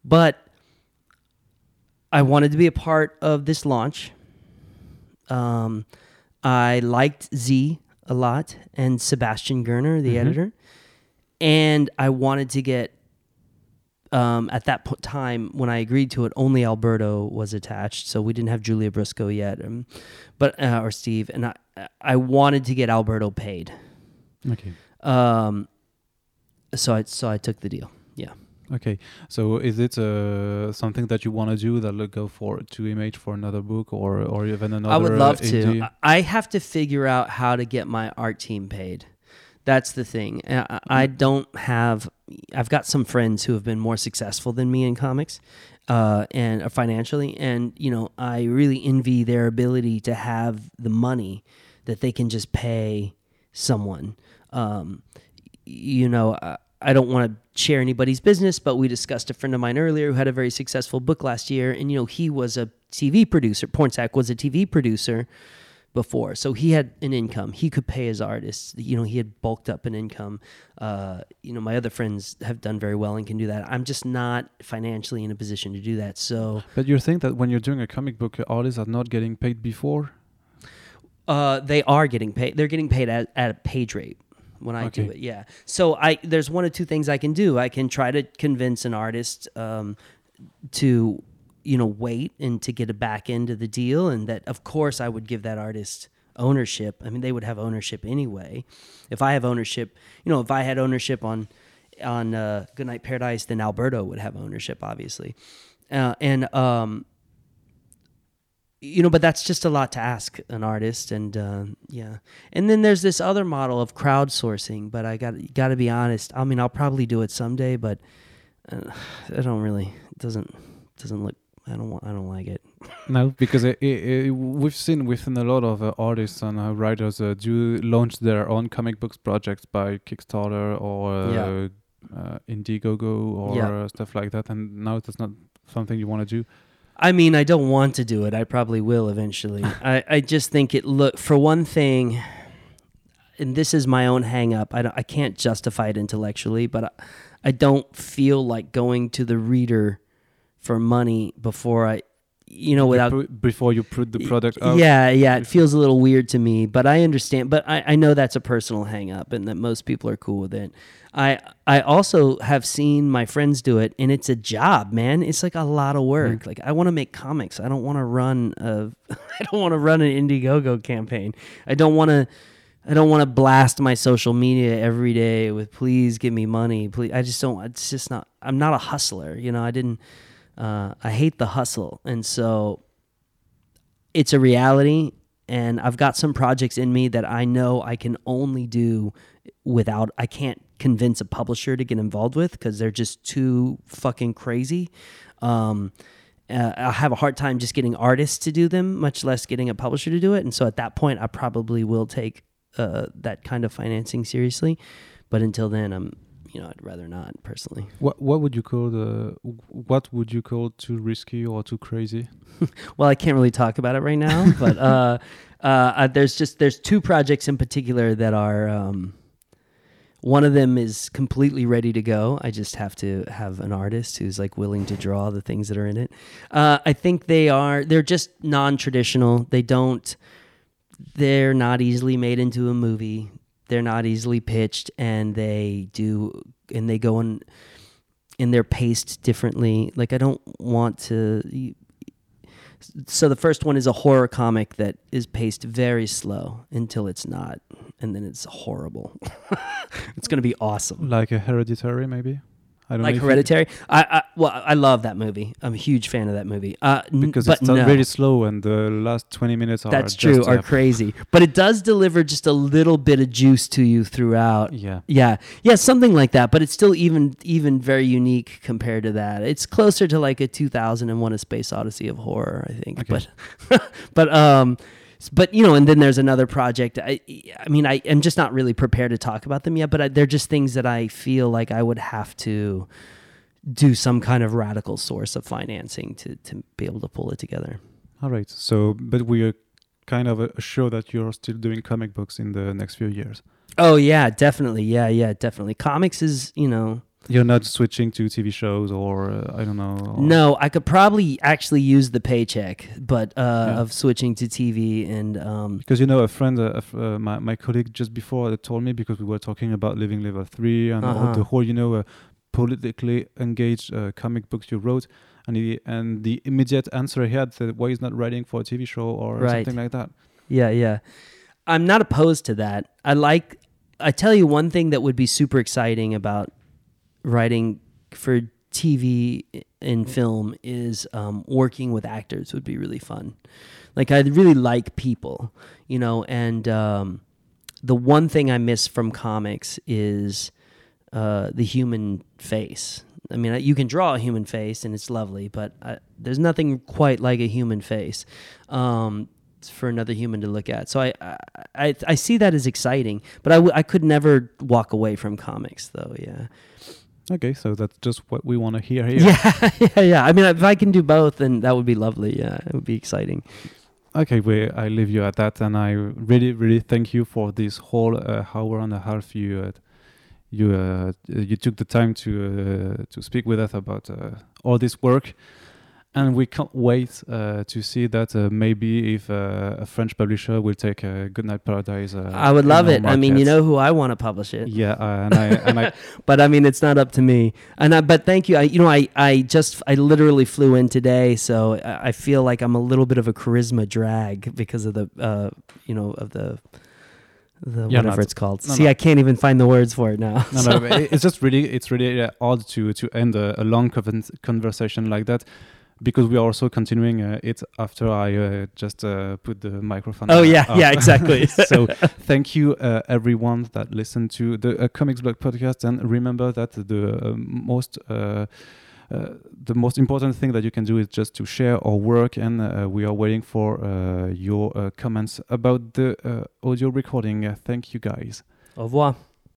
but I wanted to be a part of this launch. Um, I liked Tze a lot and Sebastian Girner, the editor, and I wanted to get. Um, at that time, when I agreed to it, only Alberto was attached, so we didn't have Giulia Brusco yet, um, but uh, or Steve, and I I wanted to get Alberto paid. Okay. Um, so I so I took the deal. Yeah. Okay. So is it uh, something that you want to do that will go for to image for another book or or even another? I would love uh, indie? to. I have to figure out how to get my art team paid. That's the thing. I I Mm-hmm. don't have. I've got some friends who have been more successful than me in comics, uh, and uh, financially, and you know, I really envy their ability to have the money that they can just pay someone. Um, you know, I, I don't want to share anybody's business, but we discussed a friend of mine earlier who had a very successful book last year, and you know, he was a TV producer. Pornsak was a TV producer before, so he had an income. He could pay his artists. You know, he had bulked up an income. Uh, you know, my other friends have done very well and can do that. I'm just not financially in a position to do that. So But you think that when you're doing a comic book, artists are not getting paid before? Uh, they are getting paid. They're getting paid at, at a page rate when I do it. Yeah. So I there's one of two things I can do. I can try to convince an artist um, to you know wait and to get a back end of the deal, and that of course I would give that artist ownership. I mean, they would have ownership anyway. If I have ownership, you know, if I had ownership on on uh, Goodnight Paradise, then Alberto would have ownership, obviously. Uh, and um, you know, but that's just a lot to ask an artist, and uh, yeah. And then there's this other model of crowdsourcing, but I got got to be honest. I mean, I'll probably do it someday, but uh, I don't really doesn't doesn't look. I don't want. I don't like it. No, because it, it, it, we've seen within a lot of uh, artists and uh, writers uh, do launch their own comic books projects by Kickstarter or uh, Yeah. uh, Indiegogo or Yeah. uh, stuff like that. And now that's not something you want to do. I mean, I don't want to do it. I probably will eventually. I, I just think it look for one thing, and this is my own hang up. I, don't, I can't justify it intellectually, but I, I don't feel like going to the reader for money before I, you know, without Before- you put the product out. yeah, yeah, it feels a little weird to me, but I understand. But I, I know that's a personal hang up and that most people are cool with it. I I also have seen my friends do it, and it's a job, man. It's like a lot of work. Mm-hmm. Like I want to make comics. I don't want to run a I don't want to run an Indiegogo campaign. I don't want to. I don't want to blast my social media every day with please give me money. Please, I just don't. It's just not. I'm not a hustler. You know, I didn't. Uh, I hate the hustle, and so it's a reality and I've got some projects in me that I know I can only do without I can't convince a publisher to get involved with because they're just too fucking crazy. Um, uh, I'll have a hard time just getting artists to do them, much less getting a publisher to do it. And so at that point, I probably will take uh, that kind of financing seriously. But until then, I'm you know I'd rather not personally. What what would you call the what would you call too risky or too crazy? well, I can't really talk about it right now, but uh, uh, uh, there's just there's two projects in particular that are. Um, one of them is completely ready to go. I just have to have an artist who's like willing to draw the things that are in it. Uh, I think they are they're just non-traditional. They don't they're not easily made into a movie. They're not easily pitched, and they do, and they go in, and they're paced differently. Like I don't want to. So the first one is a horror comic that is paced very slow until it's not, and then it's horrible. it's gonna be awesome. Like a hereditary, maybe. I don't Like know if you- Hereditary, I, I well, I love that movie. I'm a huge fan of that movie. Uh, because but it starts no. really slow and the last 20 minutes are That's true, are crazy. But it does deliver just a little bit of juice to you throughout. yeah Yeah, yeah, something like that. But it's still even even very unique compared to that. It's closer to like a 2001: A Space Odyssey of horror, I think. Okay. But but um, but you know, and then there's another project. I I mean, I am just not really prepared to talk about them yet. But I, they're just things that I feel like I would have to do some kind of radical source of financing to to be able to pull it together. all right so but we are kind of sure that you're still doing comic books in the next few years Oh yeah, definitely. Yeah, yeah, definitely. Comics is, you know, you're not switching to tv shows or uh, i don't know no, I could probably actually use the paycheck, but uh, Yeah. of switching to TV and um, because you know a friend uh, uh, my, my colleague just before told me because we were talking about living level 3 and all Uh-huh. the whole you know uh, politically engaged uh, comic books you wrote and he, and the immediate answer he had that why he's not writing for a tv show or Right. something like that yeah, yeah. I'm not opposed to that. I like. I tell you one thing that would be super exciting about writing for TV and film is um, working with actors would be really fun. Like I really like people, you know, and um, the one thing I miss from comics is uh, the human face. I mean, you can draw a human face and it's lovely, but I, there's nothing quite like a human face um, for another human to look at. So I, I, I, I see that as exciting, but I, w- I could never walk away from comics, though. Yeah. Okay so that's just what we want to hear here Yeah, yeah, yeah. I mean, if I can do both, then that would be lovely. Yeah, it would be exciting. Okay, we I leave you at that, and I really, really thank you for this whole uh, hour and a half. You, uh, you, uh, you took the time to uh, to speak with us about uh, all this work, and we can't wait uh, to see that uh, maybe if uh, a French publisher will take uh, Goodnight Paradise. Uh, I would love it. I mean, you know who I want to publish it. Yeah, uh, and I and I but I mean, it's not up to me. And I, but thank you. I, you know, I, I just, I literally flew in today, so I, feel like I'm a little bit of a charisma drag because of the, uh, you know, of the, the You're whatever it's called. No, See, no. I can't even find the words for it now. no, no, it's just really, it's really uh, odd to to end a, a long conversation like that, because we are also continuing uh, it after I uh, just uh, put the microphone. Oh yeah, up. yeah, exactly. so thank you uh, everyone that listened to the uh, Comics Blog podcast, and remember that the uh, most. Uh, uh, the most important thing that you can do is just to share our work, and uh, we are waiting for uh, your uh, comments about the uh, audio recording. Uh, thank you, guys. Au revoir.